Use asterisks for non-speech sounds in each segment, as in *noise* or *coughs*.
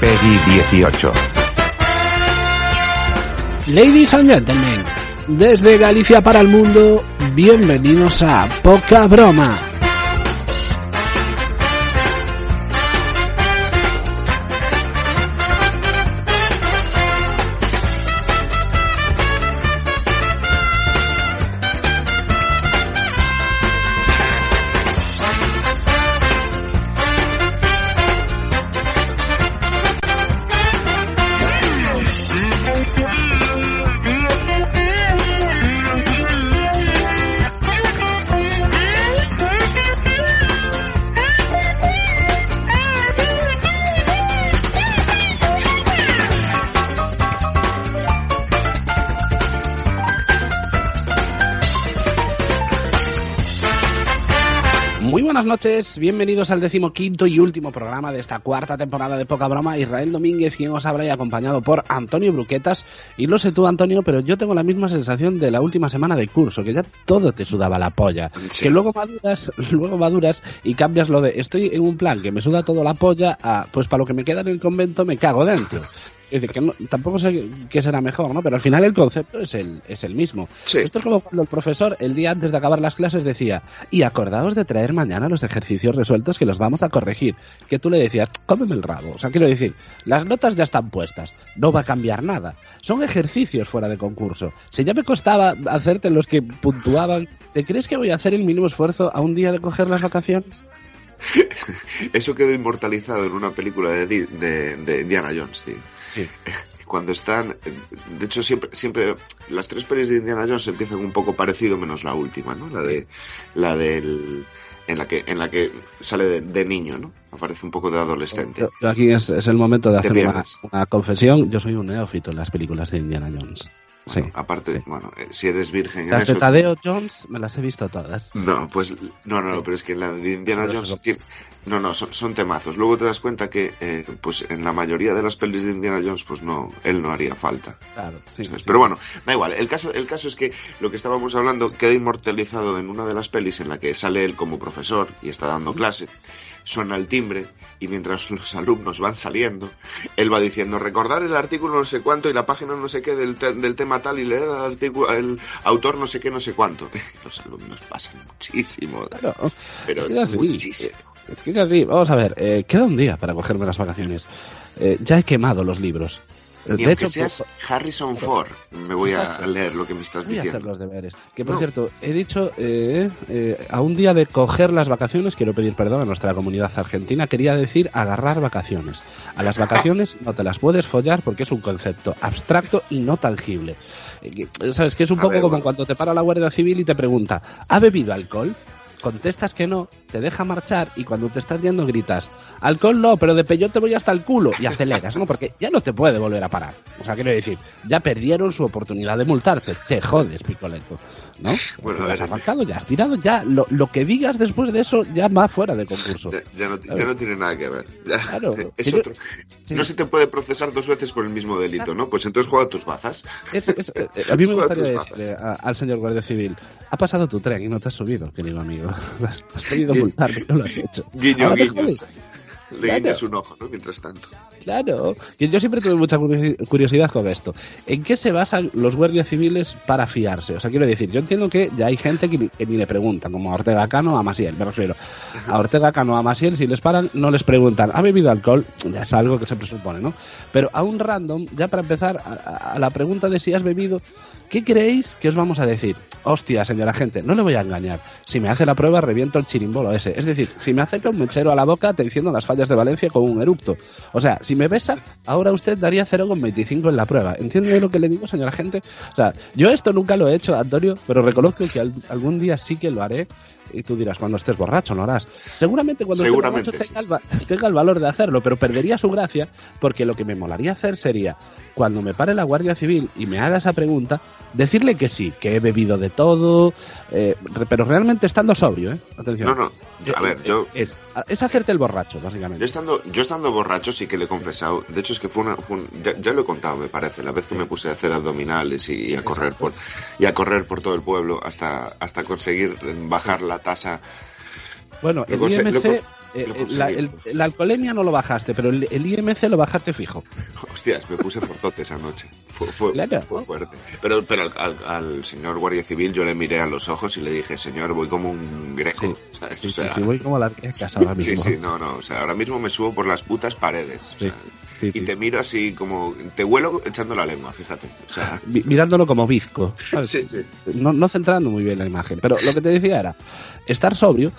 PEGI 18. Ladies and gentlemen, desde Galicia para el mundo, bienvenidos a Poca Broma. Noches, bienvenidos al decimoquinto y último programa de esta cuarta temporada de Poca Broma. Israel Domínguez, quien os habrá y acompañado por Antonio Bruquetas. Y lo sé tú, Antonio, pero yo tengo la misma sensación de la última semana de curso, que ya todo te sudaba la polla. Sí. Que luego maduras, *laughs* luego maduras y cambias lo de estoy en un plan que me suda todo la polla a pues para lo que me queda en el convento me cago dentro. Es decir, que no- tampoco sé qué será mejor, ¿no? Pero al final el concepto es el, es el mismo. Sí. Esto es como cuando el profesor el día antes de acabar las clases decía, y acordaos de traer mañana los ejercicios resueltos que los vamos a corregir. Que tú le decías, cómeme el rabo. O sea, quiero decir, las notas ya están puestas, no va a cambiar nada. Son ejercicios fuera de concurso. Si ya me costaba hacerte los que puntuaban, ¿te crees que voy a hacer el mínimo esfuerzo a un día de coger las vacaciones? *laughs* Eso quedó inmortalizado en una película de, de Indiana Jones, tío. Sí. Cuando están, de hecho siempre, siempre las tres pelis de Indiana Jones empiezan un poco parecido menos la última, ¿no? La de, la del, en la que, en la que sale de, de niño, ¿no? Aparece un poco de adolescente. Yo- yo aquí es, es el momento de hacer una confesión. Yo soy un neófito en las películas de Indiana Jones. Sí. Bueno, aparte, sí. bueno, eh, si eres virgen en Las de eso, Tadeo Jones me las he visto todas. No, pues no, no, no, pero es que en la de Indiana Jones tiene- no, no, son, son temazos. Luego te das cuenta que, eh, pues en la mayoría de las pelis de Indiana Jones, pues no, él no haría falta. Claro. Pero bueno, da igual. El caso, el caso es que lo que estábamos hablando queda inmortalizado en una de las pelis en la que sale él como profesor y está dando clase. Suena el timbre y mientras los alumnos van saliendo, él va diciendo recordar el artículo no sé cuánto y la página no sé qué del, te- del tema tal y leer al artículo, el autor no sé qué no sé cuánto. *laughs* Los alumnos pasan muchísimo, Claro. pero Es que es muchísimo. Es que es así. Vamos a ver, eh, queda un día para cogerme las vacaciones. Eh, ya he quemado los libros. Y de hecho, seas Harrison Ford, me voy a leer lo que me estás voy a hacer diciendo. los deberes. Que por No. cierto, he dicho, eh, eh, a un día de coger las vacaciones, quiero pedir perdón a nuestra comunidad argentina, quería decir agarrar vacaciones. A las vacaciones no te las puedes follar porque es un concepto abstracto y no tangible. Eh, ¿Sabes? Que es un A poco ver, como bueno. cuando te para la Guardia Civil y te pregunta, ¿ha bebido alcohol? Contestas que no, te deja marchar y cuando te estás yendo gritas, alcohol no, pero de peyote voy hasta el culo y aceleras, ¿no? Porque ya no te puede volver a parar. O sea, quiero decir, ya perdieron su oportunidad de multarte. Te jodes, Picoleto. ¿No? *laughs* Bueno, a ya has ver. arrancado, ya has tirado, ya lo, lo que digas después de eso ya va fuera de concurso. Ya, ya no, ya no tiene nada que ver. *laughs* Ya- Claro. es Que yo- otro. Sí. No se te puede procesar dos veces por el mismo delito, ¿no? Pues entonces juega tus bazas. Es- es- *laughs* eh, a mí me gustaría decirle a- al señor guardia civil, ha pasado tu tren y no te has subido, querido amigo. Has podido multar, no lo has hecho. Guiño, Ahora te guiño. jodes. Le Claro. guiñas un ojo, ¿no? Mientras tanto. Claro, yo siempre tuve mucha curiosi- curiosidad con esto. ¿En qué se basan los guardias civiles para fiarse? O sea, quiero decir, yo entiendo que ya hay gente que ni, que ni le preguntan, como a Ortega Cano a Masiel, me refiero. A Ortega Cano a Masiel, si les paran, no les preguntan, ¿ha bebido alcohol? Ya es algo que se presupone, ¿no? Pero a un random, ya para empezar, a la pregunta de si has bebido, ¿qué creéis que os vamos a decir? Hostia, señora gente, no le voy a engañar. Si me hace la prueba, reviento el chirimbolo ese. Es decir, si me acerca un mechero a la boca, te diciendo las fallas de Valencia con un eructo. O sea, si me besa, ahora usted daría 0,25 en la prueba. ¿Entiende lo que le digo, señora gente? O sea, yo esto nunca lo he hecho, Antonio, pero reconozco que al- algún día sí que lo haré. Y tú dirás, cuando estés borracho, no harás. Seguramente cuando Seguramente, estés sí. borracho tenga, el, tenga el valor de hacerlo, pero perdería su gracia porque lo que me molaría hacer sería, cuando me pare la Guardia Civil y me haga esa pregunta, decirle que sí, que he bebido de todo, eh, pero realmente estando sobrio, ¿eh? Atención. No, no. A ver, yo, Es, es hacerte el borracho, yo básicamente. estando, yo estando borracho sí que le he confesado. De hecho es que fue una, fue un- ya, ya lo he contado, me parece, la vez que me puse a hacer abdominales y, y a correr por, y a correr por todo el pueblo hasta, hasta conseguir bajar la tasa. Bueno, el IMC, eh, la, la, alcoholemia no lo bajaste, pero el, IMC lo bajaste fijo. *laughs* Hostias, me puse fortote esa noche. Fue, fue, fue fuerte. Pero, pero al, señor Guardia Civil yo le miré a los ojos y le dije, señor, voy como un greco. Sí, sí, voy como las *laughs* grecas ahora mismo. Sí, sí, no, no. O sea, ahora mismo me subo por las putas paredes. O sea, y te miro así como. Te huelo echando la lengua, fíjate. O sea... *laughs* Mirándolo como bizco. No, no centrando muy bien la imagen. Pero lo que te decía era: estar sobrio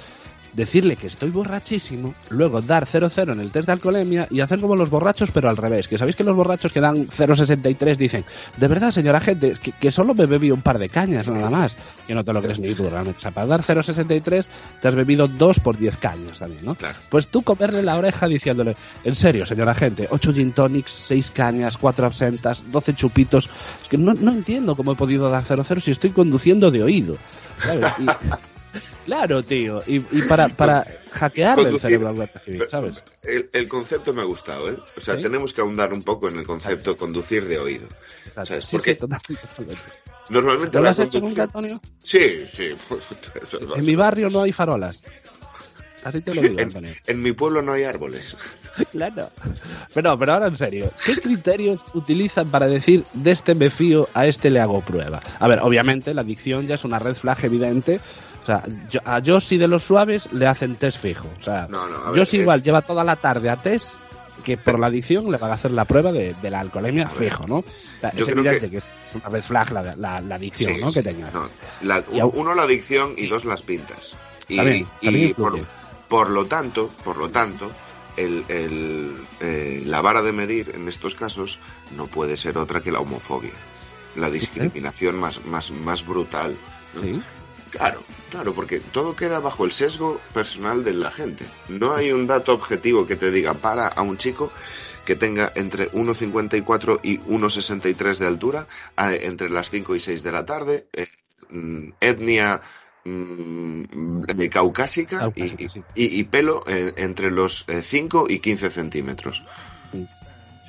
decirle que estoy borrachísimo, luego dar 0,0 en el test de alcoholemia y hacer como los borrachos, pero al revés. Que sabéis que los borrachos que dan 0,63 dicen, de verdad, señora gente, que, que, solo me bebí un par de cañas nada más. Que no te lo crees ni tú, realmente. O sea, para dar 0,63 te has bebido 2 por 10 cañas también, ¿no? Pues tú comerle la oreja diciéndole, en serio, señora gente, 8 gin tonics, 6 cañas, 4 absentas, 12 chupitos. Es que no, no entiendo cómo he podido dar 0,0 si estoy conduciendo de oído. Claro, tío. Y, para, para hackearle el cerebro al ¿sabes? El, concepto me ha gustado, ¿eh? O sea, tenemos que ahondar un poco en el concepto conducir de oído. ¿Sabes? Porque normalmente lo has hecho nunca, Antonio? Sí, sí. *laughs* en mi barrio no hay farolas. Así te lo digo, Antonio. En, mi pueblo no hay árboles. *laughs* claro. Pero, pero ahora en serio, ¿qué criterios utilizan para decir de este me fío, a este le hago prueba? A ver, obviamente la adicción ya es una red flag evidente o sea, a Josie de los suaves le hacen test fijo. O sea, no, igual lleva toda la tarde a test que por la adicción le van a hacer la prueba de, la alcoholemia fijo, ¿no? O sea, es evidente que... es una red flag la, adicción, ¿no? Que tenga. uno la adicción y dos las pintas. Y, por, lo tanto, por lo tanto, el, eh, la vara de medir en estos casos no puede ser otra que la homofobia, la discriminación más, más, más brutal. ¿Sí? Claro, claro, porque todo queda bajo el sesgo personal de la gente. No hay un dato objetivo que te diga para a un chico que tenga entre 1,54 y 1,63 de altura, entre las 5 y 6 de la tarde, eh, mm, etnia mm, caucásica y, pelo eh, entre los 5 eh, y 15 centímetros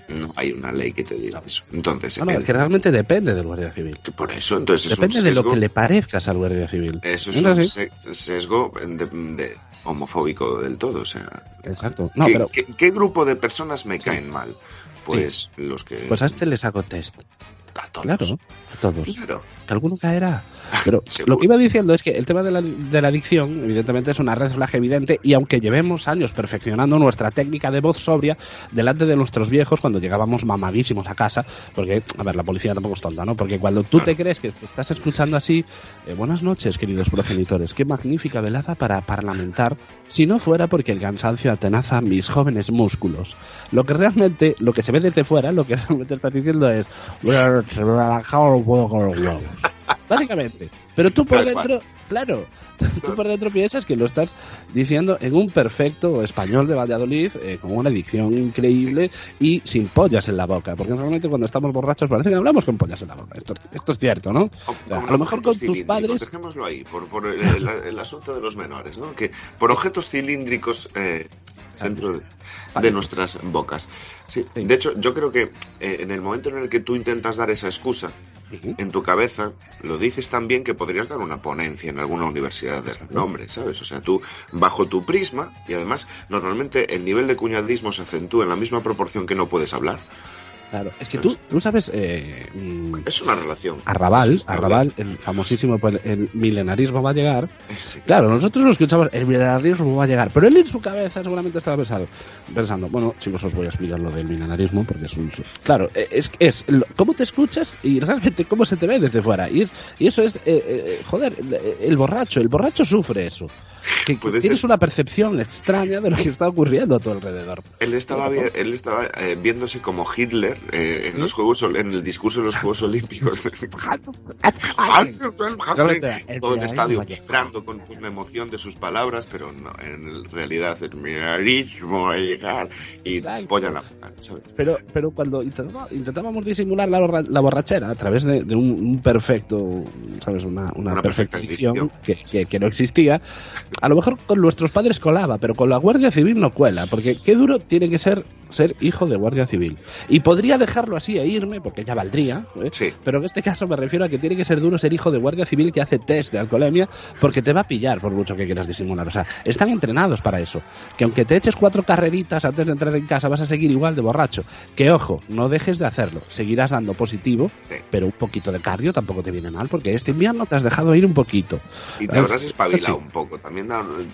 no hay una ley que te diga eso. Entonces, que realmente depende del guardia civil. Por eso, entonces depende de lo que le parezcas al guardia civil. Eso es un sesgo de, homofóbico del todo, o sea. Exacto. ¿qué, grupo de personas me caen mal? Pues los que. Pues a este les hago test. A todos. Claro, todos. Claro. Que alguno caerá. *laughs* Pero lo que iba diciendo es que el tema de la, de la, adicción, evidentemente, es una red flag evidente y aunque llevemos años perfeccionando nuestra técnica de voz sobria delante de nuestros viejos cuando llegábamos mamadísimos a casa, porque, a ver, la policía tampoco es tonta, ¿no? Porque cuando tú te crees que te estás escuchando así, eh, buenas noches, queridos progenitores, qué magnífica velada para parlamentar, si no fuera porque el cansancio atenaza mis jóvenes músculos. Lo que realmente, lo que se ve desde fuera, lo que *laughs* realmente estás diciendo es, poco con los huevos. *laughs* Básicamente. Pero tú por dentro, claro, *laughs* tú por dentro piensas que lo estás diciendo en un perfecto español de Valladolid, eh, con una edición increíble y sin pollas en la boca. Porque normalmente cuando estamos borrachos parece que hablamos con pollas en la boca. Esto, esto es cierto, ¿no? a lo mejor con tus padres. Dejémoslo ahí, por, el, asunto de los menores, ¿no? Que por objetos cilíndricos eh, dentro de, nuestras bocas. Sí, De hecho, yo creo que eh, en el momento en el que tú intentas dar esa excusa, en tu cabeza lo dices también que podrías dar una ponencia en alguna universidad de renombre, ¿sabes? O sea, tú bajo tu prisma y además normalmente el nivel de cuñadismo se acentúa en la misma proporción que no puedes hablar. Claro, es que tú, tú sabes... Eh, mm, es una relación. Arrabal, Arrabal, el famosísimo, pues, el milenarismo va a llegar. Claro, nosotros lo escuchamos, el milenarismo va a llegar, pero él en su cabeza seguramente estaba pensando, pensando bueno, chicos, os voy a explicar lo del milenarismo, porque es un... Claro, e, es, es cómo te escuchas y realmente cómo se te ve desde fuera. Y, y eso es, eh, eh, joder, el borracho, el borracho sufre eso que, tienes una percepción extraña de lo que está ocurriendo a tu alrededor. Él estaba, él estaba eh, viéndose como Hitler eh, en los Juegos en el discurso de los Juegos Olímpicos. *laughs* Todo el estadio vibrando con una emoción de sus palabras, pero no, en realidad el milenarismo a llegar y polla la Pero, pero cuando intentábamos disimular la, la, borrachera a través de, un, perfecto, ¿sabes? Una, una, perfecta, que, que, que no existía, a lo mejor con nuestros padres colaba, pero con la Guardia Civil no cuela, porque qué duro tiene que ser ser hijo de Guardia Civil. Y podría dejarlo así e irme, porque ya valdría, ¿eh? Sí. pero en este caso me refiero a que tiene que ser duro ser hijo de Guardia Civil que hace test de alcoholemia, porque te va a pillar por mucho que quieras disimular. O sea, están entrenados para eso. Que aunque te eches cuatro carreritas antes de entrar en casa, vas a seguir igual de borracho. Que ojo, no dejes de hacerlo. Seguirás dando positivo, Sí. pero un poquito de cardio tampoco te viene mal, porque este invierno te has dejado ir un poquito. Y te Ah, habrás espabilado sí. un poco. También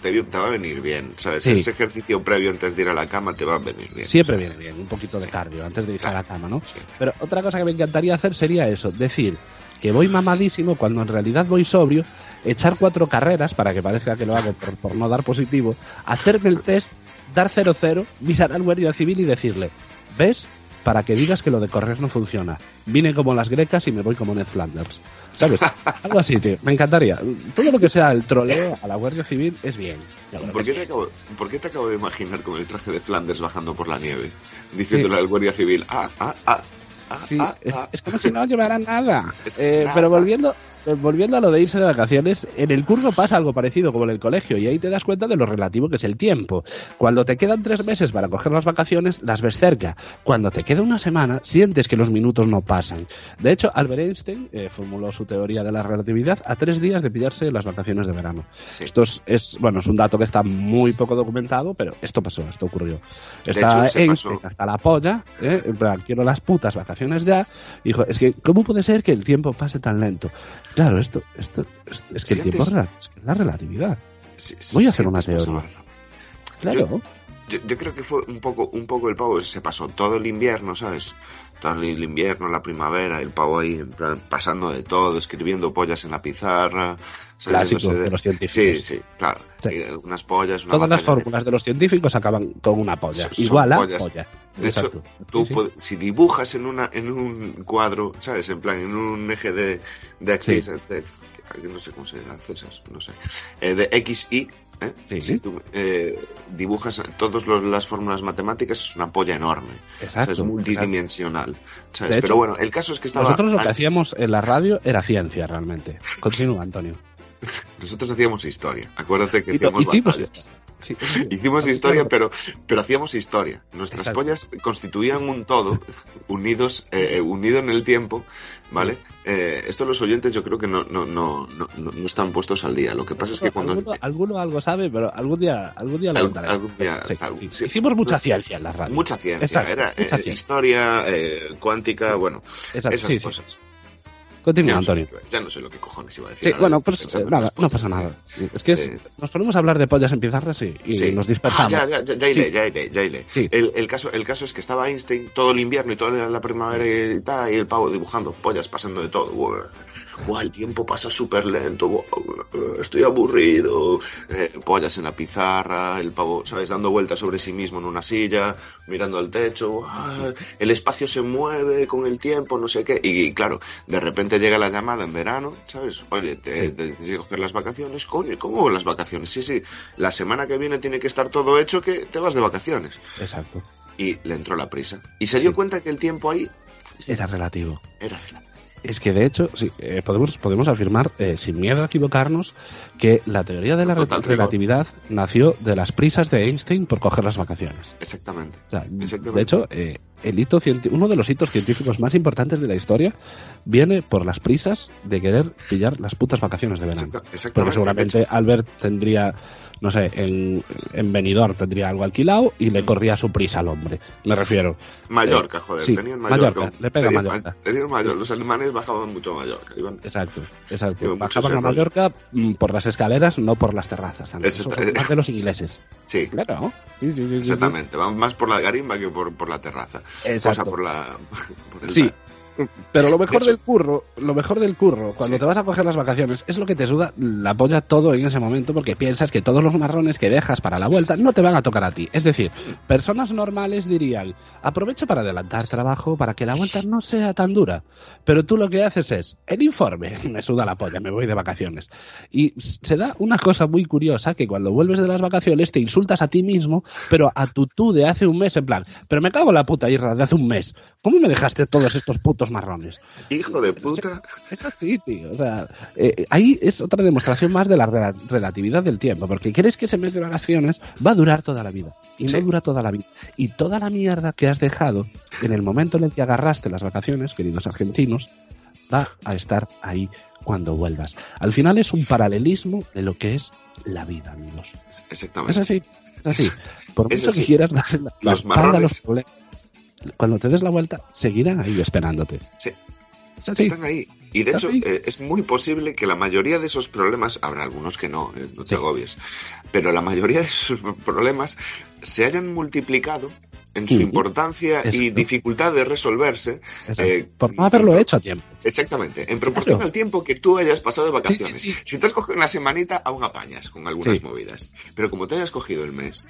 te, te va a venir bien, ¿sabes? Sí. Ese ejercicio previo antes de ir a la cama te va a venir bien. Siempre viene bien, un poquito de Sí. cardio antes de irse a la cama, ¿no? Sí. Pero otra cosa que me encantaría hacer sería eso, decir que voy mamadísimo cuando en realidad voy sobrio, echar cuatro carreras para que parezca que lo hago por, por no dar positivo, hacerme el test, dar 0-0, mirar al guardia civil y decirle, ¿ves? Para que digas que lo de correr no funciona. Vine como las grecas y me voy como Ned Flanders. ¿Sabes? *laughs* Algo así, tío. Me encantaría. Todo lo que sea el troleo a la Guardia Civil es bien. ¿Por qué, es te acabo, por qué te acabo de imaginar con el traje de Flanders bajando por la nieve? Diciéndole al guardia civil, ah, ah, ah, ah, Sí, ah, es, ah. es como si no llevara nada. Es Eh, nada. Pero volviendo, volviendo a lo de irse de vacaciones, en el curso pasa algo parecido como en el colegio y ahí te das cuenta de lo relativo que es el tiempo. Cuando te quedan tres meses para coger las vacaciones, las ves cerca. Cuando te queda una semana, sientes que los minutos no pasan. De hecho, Albert Einstein eh, formuló su teoría de la relatividad a tres días de pillarse las vacaciones de verano. Sí. Esto es, es, bueno, es un dato que está muy poco documentado, pero esto pasó, esto ocurrió. Está hecho, Einstein hasta la polla, ¿eh? en plan, quiero las putas vacaciones ya. Dijo, es que, ¿cómo puede ser que el tiempo pase tan lento? Claro, esto, esto, es, es que el tiempo es, es que la relatividad. Voy a hacer una teoría. Claro. Yo, yo creo que fue un poco, un poco el pavo, se pasó todo el invierno, ¿sabes? Todo el invierno, la primavera, el pavo ahí, en plan, pasando de todo, escribiendo pollas en la pizarra. Clásico de los científicos. sí, claro. Sí. Y unas pollas, una Todas las de- fórmulas de los científicos acaban con una polla. Son Igual a pollas. polla. De hecho, Exacto. tú Sí, sí. pod- si dibujas en una en un cuadro, ¿sabes? En plan, en un eje de, de Sí. de- no sé cómo se hace esas, no sé, eh, de X, Y, ¿eh? Sí. si tú eh, dibujas todas las fórmulas matemáticas, es una polla enorme. O sea, Exacto. es multidimensional. ¿sabes? Hecho, Pero bueno, el caso es que estaba... Nosotros lo que hacíamos en la radio era ciencia realmente. Continúa, Antonio. *laughs* nosotros hacíamos historia. Acuérdate que hacíamos hicimos batallas. Sí, sí. *laughs* Hicimos historia, pero, pero hacíamos historia. Nuestras Exacto. pollas constituían un todo, unidos, eh, unido en el tiempo, ¿vale? Eh, esto los oyentes yo creo que no, no, no, no, no están puestos al día. Lo que pasa es que cuando... alguno, alguno algo sabe, pero algún día, algún día lo Al- contaré. algún día- Sí, algún- sí. sí. Hicimos mucha ciencia en la radio. Mucha ciencia, Exacto, era eh, mucha ciencia. historia, eh, cuántica, bueno, Exacto, esas cosas. Continúa, Ya Antonio. ya no sé lo que cojones iba a decir. Sí, bueno, pues nada, las no pollas. pasa nada. Es que es- nos ponemos a hablar de pollas en pizarras y, y Sí. nos Ah, dispersamos. ya, ya, ya, ya iré, Sí. ya iré, ya iré. Sí. El, el caso, el caso es que estaba Einstein todo el invierno y toda la primavera y tal, y el pavo dibujando pollas, pasando de todo. Buah, el tiempo pasa súper lento, buah, buah, estoy aburrido. Eh, pollas en la pizarra, el pavo, ¿sabes? Dando vueltas sobre sí mismo en una silla, mirando al techo. buah, el espacio se mueve con el tiempo, no sé qué. Y, claro, de repente llega la llamada en verano, ¿sabes? Oye, te, te tienes que coger las vacaciones. Coño, ¿cómo las vacaciones? Sí, sí, la semana que viene tiene que estar todo hecho que te vas de vacaciones. Exacto. Y le entró la prisa. Y se dio Sí. cuenta que el tiempo ahí Era relativo. era relativo. Es que de hecho, sí, eh, podemos, podemos afirmar, eh, sin miedo a equivocarnos, que la teoría de la Total re- rigor. relatividad nació de las prisas de Einstein por coger las vacaciones. Exactamente. O sea, Exactamente. de hecho, eh, el hito uno de los hitos científicos más importantes de la historia viene por las prisas de querer pillar las putas vacaciones de verano. Exacta- Porque seguramente Albert tendría, no sé, en, en Benidorm tendría algo alquilado y le corría su prisa al hombre. Me refiero. Mallorca, joder. sí, tenían Mallorca. Mallorca, le pega tenían, Mallorca. tenían Mallorca. Los alemanes bajaban mucho a Mallorca. Iban- Exacto, exacto. Bajaban a. Mallorca mm, por las escaleras, no por las terrazas. también. Eso- más de los ingleses. Sí, Claro. Sí, sí. exactamente. Van más por la garimba que por, por la terraza. Exacto. O sea, por la... por el Sí. Pero lo mejor De del curro, lo mejor del curro, cuando Sí. te vas a coger las vacaciones, es lo que te suda la polla todo en ese momento porque piensas que todos los marrones que dejas para la vuelta no te van a tocar a ti. Es decir, personas normales dirían, aprovecha para adelantar trabajo para que la vuelta no sea tan dura. Pero tú lo que haces es, el informe, *laughs* me suda la polla, me voy de vacaciones. Y se da una cosa muy curiosa que cuando vuelves de las vacaciones te insultas a ti mismo, pero a tu tú de hace un mes en plan, pero me cago en la puta irra de hace un mes. ¿Cómo me dejaste todos estos putos marrones. Hijo de puta. Es así, tío. O sea, eh, ahí es otra demostración más de la rela- relatividad del tiempo, porque crees que ese mes de vacaciones va a durar toda la vida. Y Sí. no dura toda la vida. Y toda la mierda que has dejado en el momento en el que agarraste las vacaciones, queridos argentinos, va a estar ahí cuando vuelvas. Al final es un paralelismo de lo que es la vida, amigos. Es Exactamente. así, es así. Por Es mucho así. que quieras Los marrones. los problemas, cuando te des la vuelta, seguirán ahí esperándote. Sí. Así. Están ahí. Y de hecho, eh, es muy posible que la mayoría de esos problemas, habrá algunos que no, eh, no te Sí. agobies, pero la mayoría de esos problemas se hayan multiplicado en su Ujú. importancia y Exacto. dificultad de resolverse. Eh, Por no haberlo hecho a tiempo. Exactamente, en proporción Claro. al tiempo que tú hayas pasado de vacaciones. Sí, sí, sí. Si te has cogido una semanita, aún apañas con algunas Sí. movidas. Pero como te hayas cogido el mes,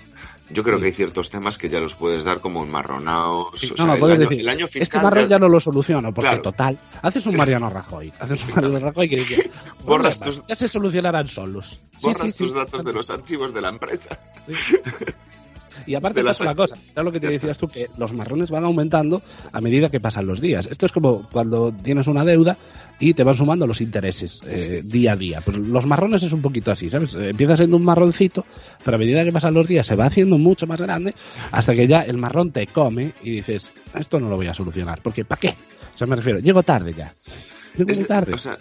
yo creo Sí. que hay ciertos temas que ya los puedes dar como enmarronados. Sí, o no, sea, no, el, año, decir, el año este fiscal. marrón ya- no lo soluciono, porque Claro. total, haces un Mariano Rajoy, haces un *laughs* Mariano Rajoy que dice, *laughs* Borras "Problemas, tus- ya se solucionarán solos. Borras sí. tus datos de los archivos de la empresa. *laughs* Y aparte de pasa una cosa, *laughs* era lo que te decías tú, que los marrones van aumentando a medida que pasan los días. Esto es como cuando tienes una deuda y te van sumando los intereses eh, día a día. Pues los marrones es un poquito así, ¿sabes? Eh, Empieza siendo un marroncito, pero a medida que pasan los días se va haciendo mucho más grande hasta que ya el marrón te come y dices, esto no lo voy a solucionar, porque ¿para qué? O sea, me refiero, llego tarde ya. Llego Es tarde. o sea,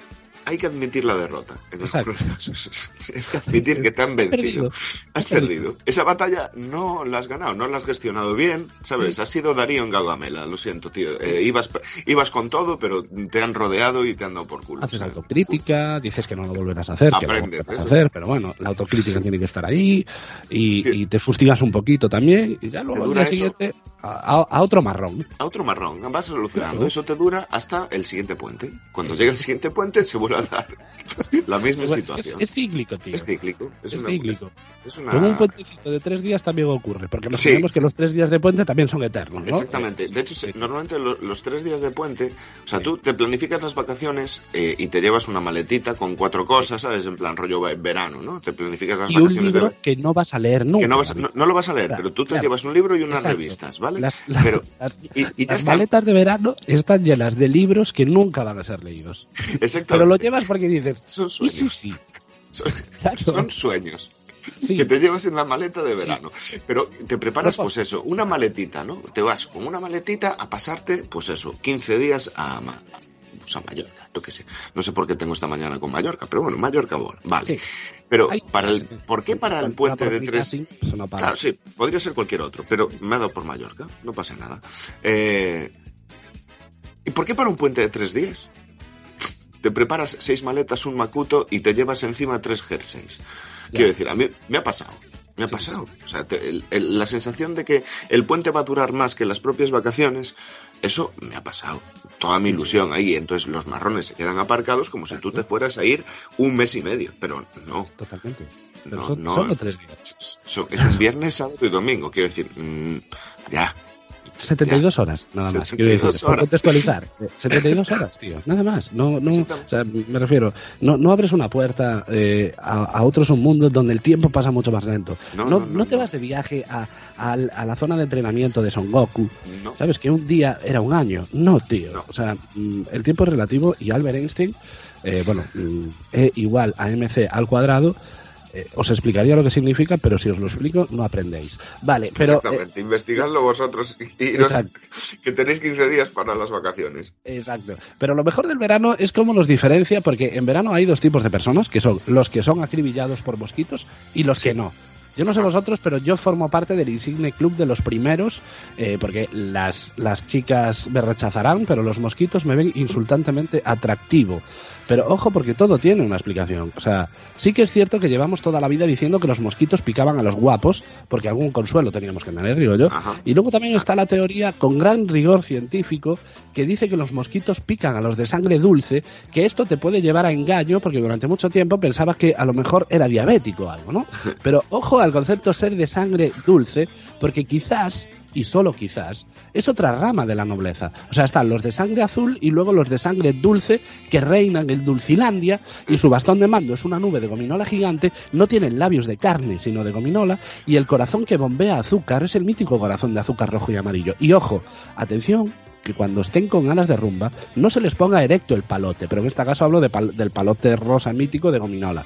hay que admitir la derrota en Exacto. algunos *laughs* casos. Es que admitir que te han vencido. perdido. Has perdido. Esa batalla no la has ganado, no la has gestionado bien, ¿sabes? Has sido Darío en Gaugamela, lo siento, tío. Eh, ibas, ibas con todo, pero te han rodeado y te han dado por culo. Haces sea, autocrítica, dices que no lo volverás a hacer, que no lo Aprendes a hacer, pero bueno, la autocrítica tiene que estar ahí y, y te fustigas un poquito también y ya luego al día siguiente a, a- a otro marrón. A otro marrón, vas solucionando. Claro. Eso te dura hasta el siguiente puente. Cuando llega el siguiente puente, se vuelve *laughs* la misma situación. es cíclico, tío. Es cíclico. Es, Es una, cíclico. Es una... Como un puentecito de tres días también ocurre, porque nos Sí. sabemos que los tres días de puente también son eternos, ¿no? Exactamente. De hecho, normalmente lo- los tres días de puente, o sea, tú te planificas las vacaciones eh, y te llevas una maletita con cuatro cosas, ¿sabes? En plan rollo ve- verano, ¿no? Te planificas las Y un vacaciones libro de que no vas a leer nunca. que no, vas- no, no lo vas a leer, Claro, pero tú te claro. llevas un libro y unas Exacto. revistas, ¿vale? Las, las- Pero las- y, las maletas de verano están llenas de libros que nunca van a ser leídos. *laughs* Exactamente. Pero lo llevas porque dices, Son y sueños. sí, sí. Son, Claro. son sueños. Sí. que te llevas en la maleta de verano. Pero te preparas, pues eso, una maletita, ¿no? Te vas con una maletita a pasarte, pues eso, 15 días a, pues a Mallorca, yo qué sé. No sé por qué tengo esta mañana con Mallorca, pero bueno, Mallorca, vale. Sí. Pero, Hay- para el, ¿por qué para el puente de tres... eso no. Claro, sí, podría ser cualquier otro, pero me ha dado por Mallorca, no pasa nada. Eh, ¿Y por qué para un puente de tres días? Te preparas seis maletas, un macuto y te llevas encima tres jerseys. Quiero decir, a mí me ha pasado. Me ha pasado. O sea, te- el- el- la sensación de que el puente va a durar más que las propias vacaciones, eso me ha pasado. Toda mi ilusión ahí. Entonces los marrones se quedan aparcados como si tú te fueras a ir un mes y medio. Pero no, Totalmente. Pero no, son no. solo tres días. So- es un viernes, sábado y domingo. Quiero decir, mm, ya. 72 horas, nada más. 72 Quiero decir, horas. contextualizar. *laughs* eh, 72 horas, tío. Nada más. No, no, o sea, me refiero, no, no abres una puerta eh, a, a otros mundos donde el tiempo pasa mucho más lento. No, No, no, te vas de viaje a, a- a la zona de entrenamiento de Son Goku. No. ¿Sabes? Que un día era un año. No, tío. O sea, mm, el tiempo es relativo y Albert Einstein, eh, bueno, mm, E igual a mc al cuadrado, eh, os explicaría lo que significa, pero si os lo explico no aprendéis. Vale, pero... eh, Exactamente, investigadlo vosotros y, que tenéis 15 días para las vacaciones. Exacto. Pero lo mejor del verano es cómo nos diferencia, porque en verano hay dos tipos de personas, que son los que son acribillados por mosquitos y los que no. Yo no sé vosotros, pero yo formo parte del insigne club de los primeros, eh, porque las, las chicas me rechazarán, pero los mosquitos me ven insultantemente atractivo. Pero ojo, porque todo tiene una explicación. O sea, sí que es cierto que llevamos toda la vida diciendo que los mosquitos picaban a los guapos, porque algún consuelo teníamos que tener, digo yo. Ajá. Y luego también está la teoría con gran rigor científico que dice que los mosquitos pican a los de sangre dulce, que esto te puede llevar a engaño porque durante mucho tiempo pensabas que a lo mejor era diabético o algo, ¿no? *laughs* Pero ojo al concepto ser de sangre dulce, porque quizás y solo quizás, es otra rama de la nobleza. O sea, están los de sangre azul y luego los de sangre dulce que reinan en Dulcilandia y su bastón de mando es una nube de gominola gigante, no tienen labios de carne sino de gominola y el corazón que bombea azúcar es el mítico corazón de azúcar rojo y amarillo. Y ojo, atención, que cuando estén con ganas de rumba no se les ponga erecto el palote, pero en este caso hablo de del palote rosa mítico de gominola.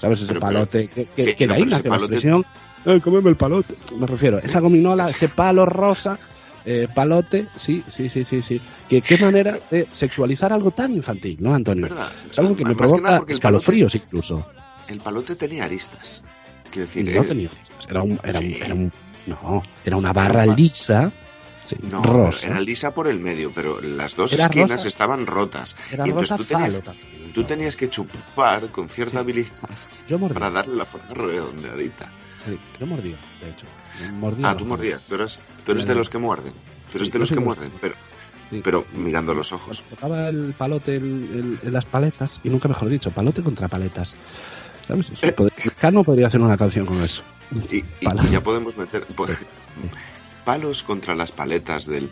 ¿Sabes? Ese palote que, que, de ahí nace la expresión, ¡ay, comeme el palote! Me refiero, esa gominola, ese palo rosa, eh, palote, sí, sí, sí, sí, sí. ¿Qué, qué manera de sexualizar algo tan infantil, ¿no, Antonio? Es algo que me provoca escalofríos incluso. El palote tenía aristas. Quiero decir, no tenía aristas. Era un, era, un, era un, no, era una barra lisa no, rosa. era lisa por el medio, pero las dos esquinas estaban rotas. Era y entonces tú tenías, tú tenías que chupar con cierta habilidad para darle la forma redondeadita. Sí, yo mordía, de hecho. ah, tú mordías. Tú eres, tú eres de los que muerden. Tú eres de los que muerden, pero, pero mirando los ojos. Tocaba el palote en, las paletas, y nunca mejor dicho, palote contra paletas. ¿Sabes? Eh. Cano podría hacer una canción con eso. Y, ya podemos meter palos contra las paletas del,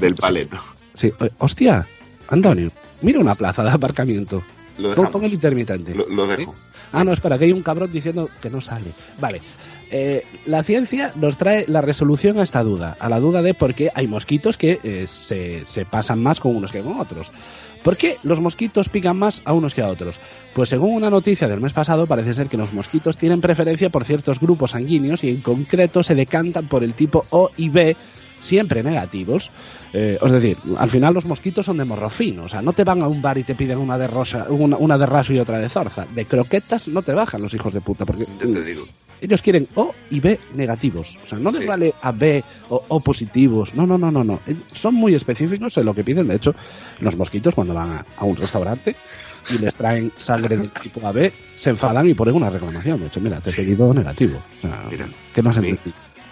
del paleto. Sí. Hostia, Antonio, mira una plaza de aparcamiento. Lo dejamos. Con el intermitente. Lo, dejo. Ah, no, espera, que hay un cabrón diciendo que no sale. Vale. Eh, la ciencia nos trae la resolución a esta duda, a la duda de por qué hay mosquitos que eh, se, se pasan más con unos que con otros. ¿Por qué los mosquitos pican más a unos que a otros? Pues según una noticia del mes pasado, parece ser que los mosquitos tienen preferencia por ciertos grupos sanguíneos y en concreto se decantan por el tipo O y B, siempre negativos. Eh, es decir, al final los mosquitos son de morro fino, o sea, no te van a un bar y te piden una de rosa, una, una de raso y otra de zorza. De croquetas no te bajan los hijos de puta, porque te digo ellos quieren O y B negativos. O sea, no les vale a B o O positivos. No, no, no, no, no. Eh, son muy específicos en lo que piden. De hecho, los mosquitos cuando van a, un restaurante y les traen sangre del tipo AB, se enfadan y ponen una reclamación. De hecho, mira, te he pedido negativo. O sea, mira, que no se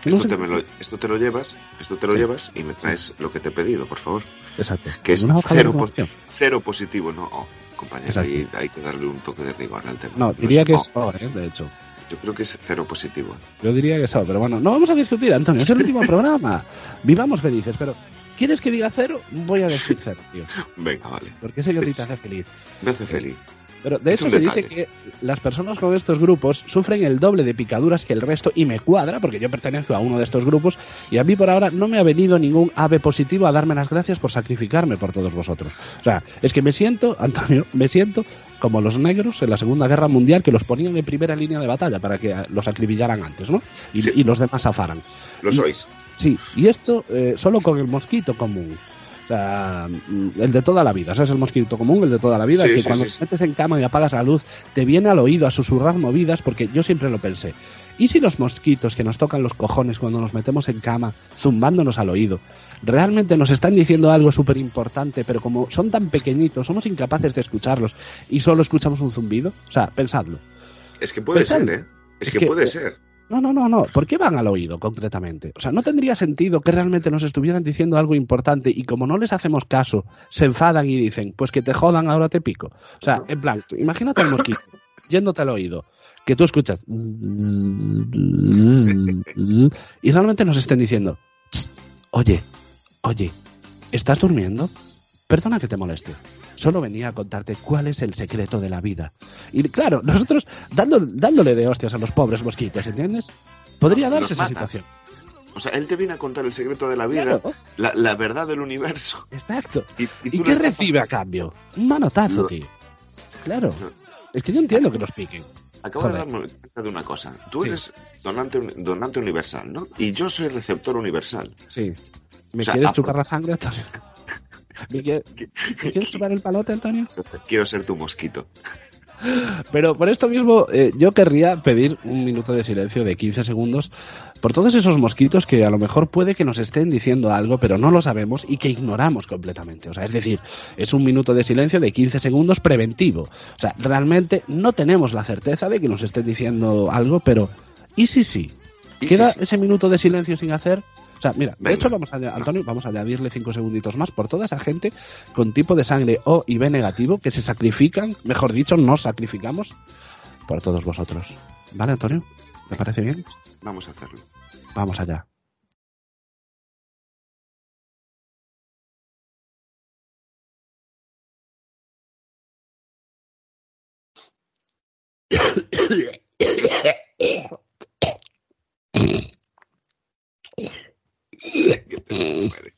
esto, te lo, esto te lo llevas, esto te lo llevas y me traes lo que te he pedido, por favor. Exacto. Que es cero, cero positivo, no O, compañero. Ahí hay que darle un toque de rigor al tema. No, diría que es O, ¿eh? de hecho. Yo creo que es cero positivo. Yo diría que eso, pero bueno, no vamos a discutir, Antonio, es el último *laughs* programa. Vivamos felices, pero ¿quieres que diga cero? Voy a decir cero, tío. *laughs* Venga, vale. Porque ese yo te hace feliz. Me hace feliz. Pero de hecho se dice que las personas con estos grupos sufren el doble de picaduras que el resto y me cuadra porque yo pertenezco a uno de estos grupos y a mí por ahora no me ha venido ningún ave positivo a darme las gracias por sacrificarme por todos vosotros. O sea, es que me siento, *laughs* Antonio, me siento como los negros en la Segunda Guerra Mundial que los ponían en primera línea de batalla para que los acribillaran antes, ¿no? Y, los demás afaran. Lo sois. Sí, y esto eh, solo con el mosquito común. Sea, el de toda la vida, o es el mosquito común, el de toda la vida, que cuando te metes en cama y apagas la luz, te viene al oído a susurrar movidas, porque yo siempre lo pensé. ¿Y si los mosquitos que nos tocan los cojones cuando nos metemos en cama, zumbándonos al oído, realmente nos están diciendo algo súper importante, pero como son tan pequeñitos, somos incapaces de escucharlos y solo escuchamos un zumbido? O sea, pensadlo. Es que puede ser, ¿eh? Es, que, puede ser. No, no, no, no. ¿Por qué van al oído concretamente? O sea, no tendría sentido que realmente nos estuvieran diciendo algo importante y como no les hacemos caso, se enfadan y dicen, pues que te jodan, ahora te pico. O sea, en plan, imagínate el mosquito yéndote al oído, que tú escuchas y realmente nos estén diciendo, oye, oye, ¿estás durmiendo? Perdona que te moleste solo venía a contarte cuál es el secreto de la vida. Y claro, nosotros dándole de hostias a los pobres mosquitos, ¿entiendes? Podría darse esa situación. O sea, él te viene a contar el secreto de la vida, la, verdad del universo. Exacto. ¿Y, qué recibe a cambio? Un manotazo, tío. Claro. Es que yo entiendo que nos piquen. Acabo de darme cuenta de una cosa. Tú eres donante, donante universal, ¿no? Y yo soy receptor universal. Sí. ¿Me quieres chupar la sangre? ¿Me quieres *laughs* chupar el palote, Antonio? Quiero ser tu mosquito. Pero por esto mismo eh, yo querría pedir un minuto de silencio de 15 segundos por todos esos mosquitos que a lo mejor puede que nos estén diciendo algo, pero no lo sabemos y que ignoramos completamente. O sea, es decir, es un minuto de silencio de 15 segundos preventivo. O sea, realmente no tenemos la certeza de que nos estén diciendo algo, pero ¿y si sí? ¿Queda ese minuto de silencio sin hacer? O sea, mira, de hecho vamos a, Antonio, vamos a añadirle cinco segunditos más por toda esa gente con tipo de sangre O y B negativo que se sacrifican, mejor dicho, nos sacrificamos por todos vosotros. ¿Vale, Antonio? ¿Te parece bien? Vamos a hacerlo. Vamos allá. *laughs*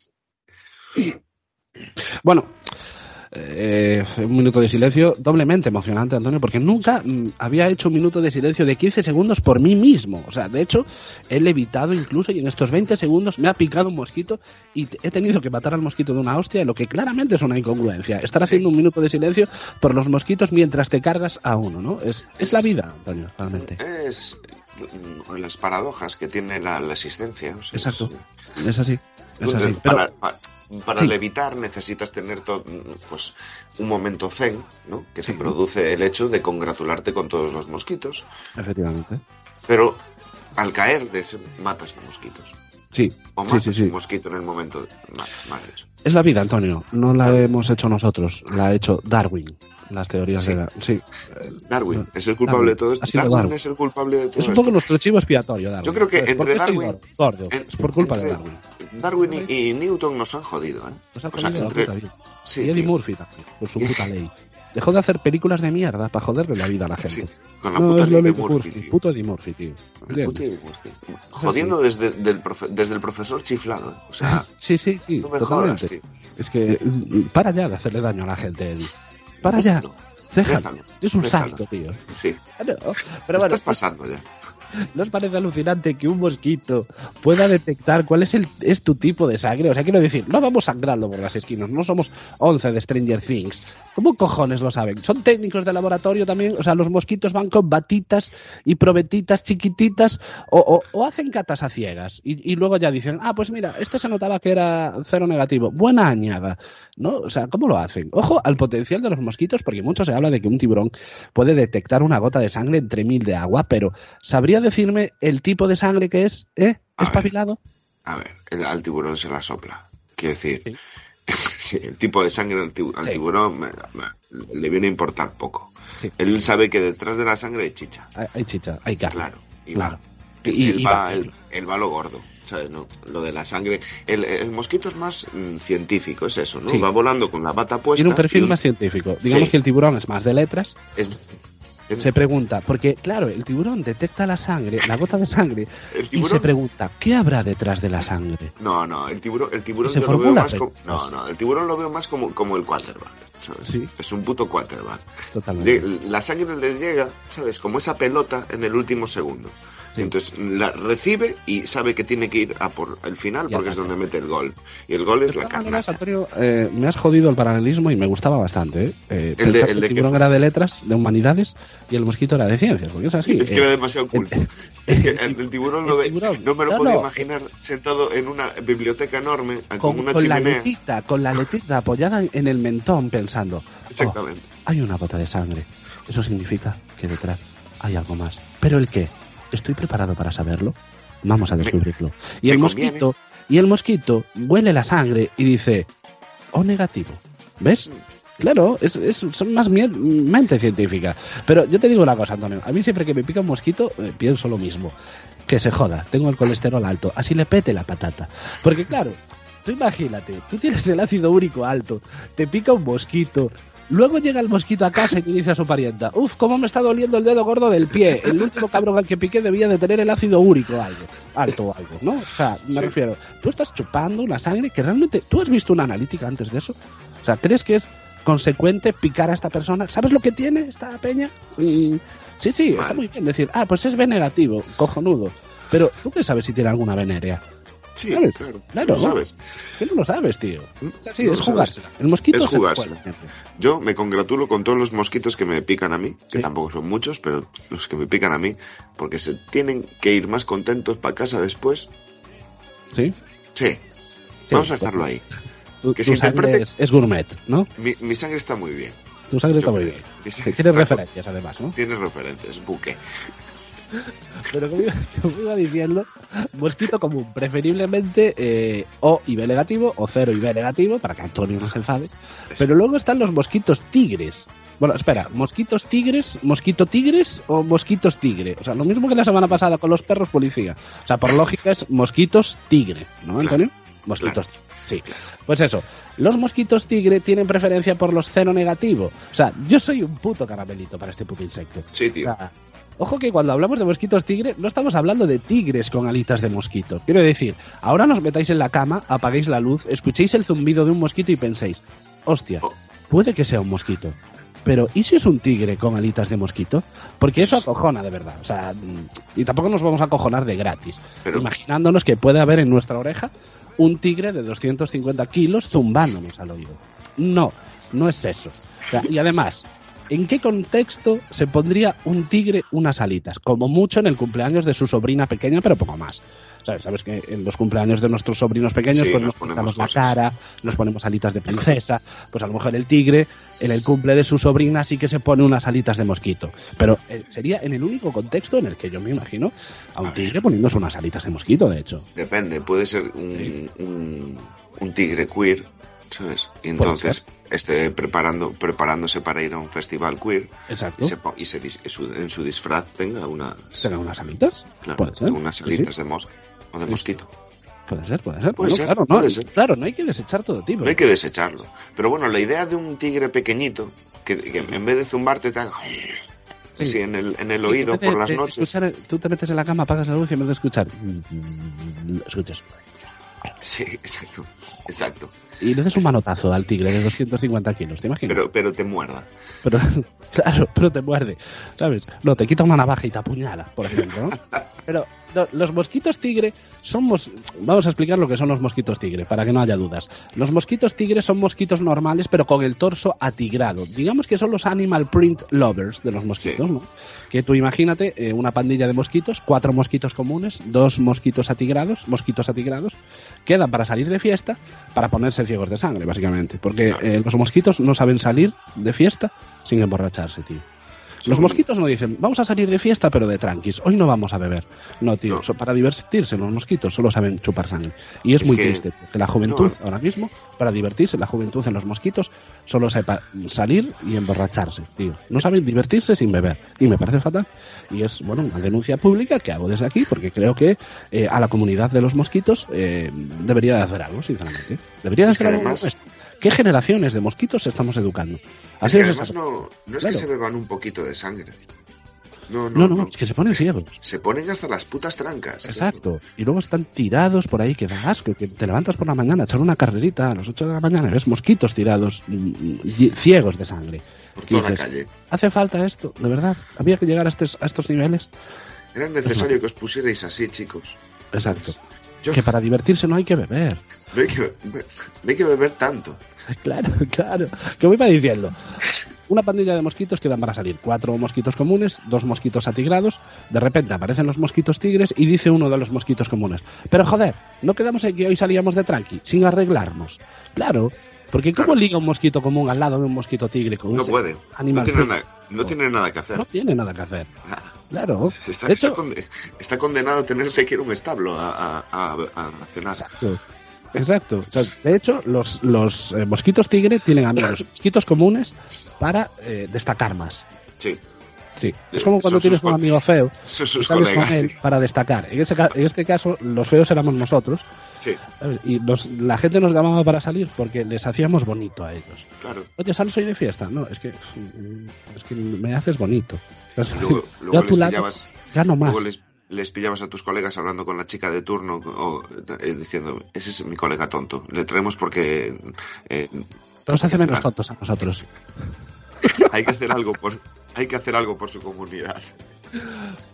Bueno, eh, un minuto de silencio doblemente emocionante, Antonio, porque nunca mm, había hecho un minuto de silencio de 15 segundos por mí mismo. O sea, de hecho, he levitado incluso y en estos 20 segundos me ha picado un mosquito y he tenido que matar al mosquito de una hostia, lo que claramente es una incongruencia. Estar haciendo un minuto de silencio por los mosquitos mientras te cargas a uno, ¿no? Es, es, la vida, Antonio, realmente. Es las paradojas que tiene la, existencia. Exacto, es, así. Es así. Para, para levitar necesitas tener pues un momento zen, ¿no? Que se produce el hecho de congratularte con todos los mosquitos. Efectivamente. Pero al caer de ese matas mosquitos. Sí. O matas un mosquito en el momento mal, hecho. Es la vida, Antonio. No la hemos hecho nosotros, la ha hecho Darwin. Las teorías de la... Sí. Darwin es el culpable de todo esto. Darwin, es el culpable de todo Es un poco nuestro chivo expiatorio, Darwin. Yo creo que entre Darwin... es por culpa de Darwin. Darwin y, Newton nos han jodido, ¿eh? Nos han jodido o sea, Sí, y Eddie Murphy también, por su puta ley. Dejó de hacer películas de mierda para joderle la vida a la gente. Sí, con la puta ley de Murphy, tío. Puto Eddie Murphy, tío. Murphy. Jodiendo desde, del desde el profesor chiflado, ¿eh? O sea... *laughs* Sí, sí, sí, no me totalmente. Jodas, tío. Es que para ya de hacerle daño a la gente, Eddie. Para ya. Déjalo. Es un salto, tío. Sí. pero bueno, estás pasando ya. *laughs* ¿No os parece alucinante que un mosquito pueda detectar cuál es, el, es tu tipo de sangre? O sea, quiero decir, no vamos sangrando por las esquinas, no somos 11 de Stranger Things. ¿Cómo cojones lo saben? ¿Son técnicos de laboratorio también? O sea, los mosquitos van con batitas y probetitas chiquititas o, hacen catas a ciegas y, luego ya dicen, ah, pues mira, este se notaba que era cero negativo. Buena añada. ¿No? O sea, ¿cómo lo hacen? Ojo al potencial de los mosquitos porque mucho se habla de que un tiburón puede detectar una gota de sangre entre mil de agua, pero ¿sabría decirme el tipo de sangre que es? ¿Eh? ¿Espabilado? A ver, el, al tiburón se la sopla. Quiero decir, *laughs* el tipo de sangre al, tiburón le viene a importar poco. Él sabe que detrás de la sangre hay chicha. Hay, chicha, hay carne. Claro, y Va, y, va, el, va lo gordo. ¿sabes? No, lo de la sangre. El, mosquito es más mm, científico, es eso, ¿no? Va volando con la bata puesta. Tiene un perfil más científico. Digamos que el tiburón es más de letras. Es se pregunta, porque claro, el tiburón detecta la sangre, la gota de sangre, *laughs* y se pregunta, ¿qué habrá detrás de la sangre? No, no, el tiburón, el tiburón yo lo veo más como, no, no, el tiburón lo veo más como, como el quarterback, ¿sabes? ¿Sí? Es un puto quarterback. Totalmente. la sangre le llega, ¿sabes? Como esa pelota en el último segundo. Entonces la recibe y sabe que tiene que ir a por el final porque es donde mete el gol. Y el gol es la. Antonio, eh, me has jodido el paralelismo y me gustaba bastante. ¿eh? eh el, de, el, de tiburón era de letras, de humanidades y el mosquito era de ciencias, porque es así. Es que era eh, demasiado culto. *laughs* es que el, tiburón lo ve. No me lo puedo imaginar sentado en una biblioteca enorme con, una con La letita, con la letita apoyada en el mentón pensando. Exactamente. Oh, hay una gota de sangre. Eso significa que detrás hay algo más. ¿Pero el qué? ¿Estoy preparado para saberlo? Vamos a descubrirlo. Y el mosquito, y el mosquito huele la sangre y dice, O oh, negativo. ¿Ves? Claro, es, son más mente científica. Pero yo te digo una cosa, Antonio. A mí siempre que me pica un mosquito, eh, pienso lo mismo. Que se joda, tengo el colesterol alto. Así le pete la patata. Porque claro, tú imagínate, tú tienes el ácido úrico alto, te pica un mosquito, Luego llega el mosquito a casa y dice a su parienta, uf, cómo me está doliendo el dedo gordo del pie. El último cabrón al que piqué debía de tener el ácido úrico algo, alto o algo, ¿no? O sea, me refiero, tú estás chupando una sangre que realmente... ¿Tú has visto una analítica antes de eso? O sea, ¿crees que es consecuente picar a esta persona? ¿Sabes lo que tiene esta peña? sí, sí, está muy bien decir, ah, pues es B negativo, cojonudo. Pero, ¿tú qué sabes si tiene alguna venérea? Sí, claro, claro. ¿no? sabes. ¿Qué no lo sabes, tío? Sí, es jugársela. El mosquito es jugársela. Yo me congratulo con todos los mosquitos que me pican a mí, que tampoco son muchos, pero los que me pican a mí, porque se tienen que ir más contentos para casa después. ¿Sí? Sí. Vamos a dejarlo ahí. que tu sangre es, gourmet, ¿no? Mi, mi, sangre está muy bien. Tu sangre está muy bien. Tienes referencias, además, ¿no? Tienes referencias, buque. Pero como iba, diciendo, mosquito común, preferiblemente eh, O y B negativo, o 0 y B negativo, para que Antonio no se enfade. Pero luego están los mosquitos tigres. Bueno, espera, mosquitos tigres, mosquito tigres o mosquitos tigre. O sea, lo mismo que la semana pasada con los perros policía. O sea, por lógica es mosquitos tigre, ¿no, Antonio? Mosquitos Sí. Pues eso, los mosquitos tigre tienen preferencia por los cero negativo. O sea, yo soy un puto caramelito para este puto insecto. Sí, tío. Ojo que cuando hablamos de mosquitos tigre, no estamos hablando de tigres con alitas de mosquito. Quiero decir, ahora nos metáis en la cama, apaguéis la luz, escuchéis el zumbido de un mosquito y penséis, hostia, puede que sea un mosquito. Pero, ¿y si es un tigre con alitas de mosquito? Porque eso acojona de verdad. O sea, mm, y tampoco nos vamos a acojonar de gratis. Pero- Imaginándonos que puede haber en nuestra oreja un tigre de 250 kilos zumbándonos al oído. No, no es eso. O sea, y además, ¿en qué contexto se pondría un tigre unas alitas? Como mucho en el cumpleaños de su sobrina pequeña, pero poco más. ¿Sabes? Sabes que en los cumpleaños de nuestros sobrinos pequeños Sí, pues nos nos ponemos la cara, nos ponemos alitas de princesa, pues a lo mejor el tigre en el cumple de su sobrina sí que se pone unas alitas de mosquito. Pero eh, sería en el único contexto en el que yo me imagino a un A tigre poniéndose unas alitas de mosquito, de hecho. Depende, puede ser un, un, un tigre queer, ¿sabes? Y entonces esté preparando, preparándose para ir a un festival queer Exacto. y, se, y se dis- en su- en su disfraz tenga una, ¿Serán unas alitas? claro, unas alitas sí. de mosca o de Sí. mosquito. Puede ser, puede ser. Puede Bueno, ser, claro, no, puede ser. claro, no hay que desechar todo tipo. No hay que desecharlo. Pero bueno, la idea de un tigre pequeñito que, que en vez de zumbarte te haga Sí. en el, en el oído por las noches. escuchar- tú te metes en la cama, apagas la luz y en vez de escuchar, mm, escuchas. Sí, *laughs* exacto, exacto. Y le des un manotazo al tigre de 250 kilos, ¿te imaginas? Pero, pero te muerda. Pero, *laughs* claro, pero te muerde, ¿sabes? No, te quita una navaja y te apuñala, por ejemplo, ¿no? *laughs* Pero los mosquitos tigre son mos- Vamos a explicar lo que son los mosquitos tigre, para que no haya dudas. Los mosquitos tigre son mosquitos normales, pero con el torso atigrado. Digamos que son los animal print lovers de los mosquitos, Sí. ¿no? Que tú imagínate eh, una pandilla de mosquitos, cuatro mosquitos comunes, dos mosquitos atigrados, mosquitos atigrados, quedan para salir de fiesta, para ponerse ciegos de sangre, básicamente. Porque eh, los mosquitos no saben salir de fiesta sin emborracharse, tío. Los mosquitos no dicen, vamos a salir de fiesta, pero de tranquis. Hoy no vamos a beber. No, tío, No. para divertirse los mosquitos solo saben chupar sangre. Y es, Es muy que- triste, porque la juventud No. ahora mismo, para divertirse, la juventud en los mosquitos solo sepa salir y emborracharse, tío. No saben divertirse sin beber. Y me parece fatal. Y es, bueno, una denuncia pública que hago desde aquí, porque creo que eh, a la comunidad de los mosquitos eh, debería de hacer algo, sinceramente. Hacer algo además-. ¿Qué generaciones de mosquitos estamos educando? Es que además no, no es Claro. que se beban un poquito de sangre. No, No, no, no, es que se ponen ciegos. Se ponen hasta las putas trancas. Exacto. Y luego están tirados por ahí, que da asco, que te levantas por la mañana a echar una carrerita a las 8 de la mañana y ves mosquitos tirados, mm, y- ciegos de sangre. Por toda la calle. ¿Hace falta esto? ¿De verdad? ¿Había que llegar a, estes- a estos niveles? Era necesario que os pusierais así, chicos. Exacto. Yo, Que para divertirse no hay que beber. No, hay que, no hay que beber tanto. *laughs* Claro, claro. Que voy para diciendo. Una pandilla de mosquitos quedan para salir. Cuatro mosquitos comunes, dos mosquitos atigrados. De repente aparecen los mosquitos tigres y dice uno de los mosquitos comunes. Pero joder, no quedamos en que hoy salíamos de tranqui, sin arreglarnos. Claro, porque ¿cómo Claro. liga un mosquito común al lado de un mosquito tigre? Con No puede. No animal tiene, print? nada, no tiene nada que hacer. No tiene nada que hacer. Nada. Claro. Está, de hecho, está condenado a tenerse que ir a un establo a, a, a, a cenar. Exacto. *laughs* Exacto. O sea, de hecho, los, los eh, mosquitos tigre tienen amigos *coughs* mosquitos comunes para eh, destacar más. Sí, Sí. Es como cuando tienes un amigo feo, sus sales con colegas. él Sí. para destacar. En, ese en este caso, los feos éramos nosotros. sí, ¿sabes? Y nos- la gente nos llamaba para salir porque les hacíamos bonito a ellos. claro. Oye, ¿sales hoy de fiesta? No, es que, es que me haces bonito. Y luego, Yo a tu lado pillabas, gano más. luego les, les pillabas a tus colegas hablando con la chica de turno o eh, diciendo, ese es mi colega tonto, le traemos porque eh, que menos hacer- tontos a nosotros. *laughs* hay que hacer algo por hay que hacer algo por su comunidad.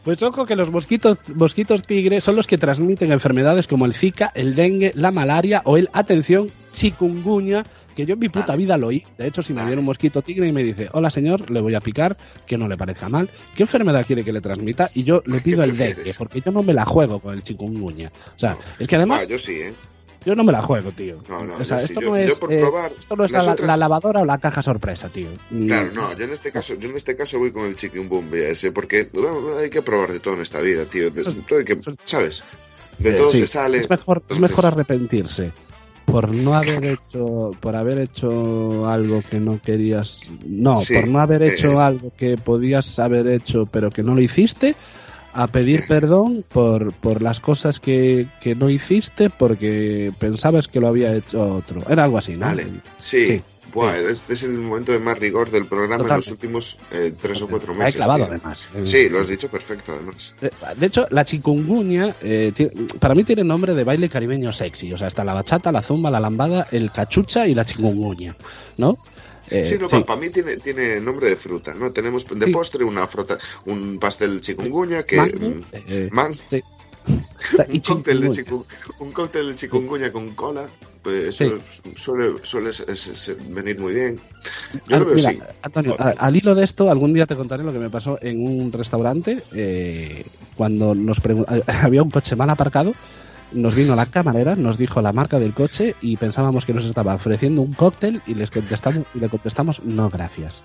Pues ojo que los mosquitos, mosquitos tigre son los que transmiten enfermedades como el Zika, el dengue, la malaria o el, atención, chikungunya, que yo en mi puta Vale. vida lo oí. De hecho, si me viene un mosquito tigre y me dice, hola señor, le voy a picar, que no le parezca mal, ¿qué enfermedad quiere que le transmita? Y yo le pido el dengue, porque yo no me la juego con el chikungunya. O sea, es que además Ah, yo sí, ¿eh? yo no me la juego, tío. No, no, o sea, yo sí. esto, Yo- no yo es, por eh, probar esto no es la, las otras- la lavadora o la caja sorpresa, tío. Mm, Claro, no, yo en este caso, yo en este caso voy con el boom ese, porque bueno, hay que probar de todo en esta vida, tío. De todo hay que, ¿sabes? De Eh, todo sí, se sale. Es mejor, es mejor arrepentirse por no haber hecho, por haber hecho algo que no querías, no, Sí, por no haber eh, hecho algo que podías haber hecho pero que no lo hiciste, a pedir Sí. perdón por, por las cosas que, que no hiciste porque pensabas que lo había hecho otro. Era algo así, ¿no? Vale, sí, Sí, Buah, este es el momento de más rigor del programa en los últimos eh, tres o cuatro meses. clavado, además. Sí, lo has dicho perfecto, además. Eh, de hecho, la chikungunya eh, para mí tiene nombre de baile caribeño sexy. O sea, está la bachata, la zumba, la lambada, el cachucha y la chikungunya, ¿no? sí, no, para mí tiene, tiene nombre de fruta, ¿no? Tenemos de postre una fruta, un pastel chikungunya que... Man, *laughs* un, cóctel de un cóctel de chikungunya con cola pues suele, suele, venir muy bien. Antonio, al hilo de esto, algún día te contaré lo que me pasó en un restaurante eh, cuando nos *laughs* había un coche mal aparcado. Nos vino la camarera, nos dijo la marca del coche y pensábamos que nos estaba ofreciendo un cóctel y les contestamos y le contestamos no gracias.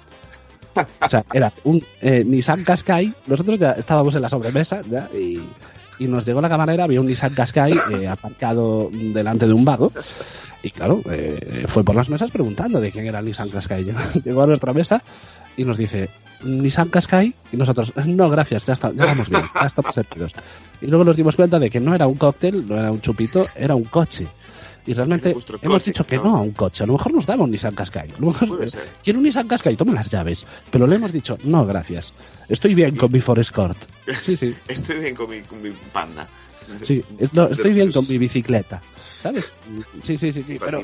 O sea, era un eh, Nissan Qashqai. Nosotros ya estábamos en la sobremesa ya y y nos llegó la camarera, había un Nissan Qashqai eh, *laughs* aparcado delante de un vado y claro, eh, fue por las mesas preguntando de quién era el Nissan Qashqai. *laughs* Llegó a nuestra mesa y nos dice, Nissan Qashqai y nosotros, no, gracias, ya, está, ya vamos bien, ya estamos servidos. Y luego nos dimos cuenta de que no era un cóctel, no era un chupito, era un coche. Y realmente hemos dicho que no a un coche. A lo mejor nos un Nissan Qashqai. quiero un Nissan Qashqai, tome las llaves. Pero le hemos dicho, no, gracias. Estoy bien con mi Forest Court. Sí, sí. *laughs* Estoy bien con mi, panda. Sí, estoy bien con mi bicicleta. ¿Sabes? *laughs* Sí, sí, sí. sí pero,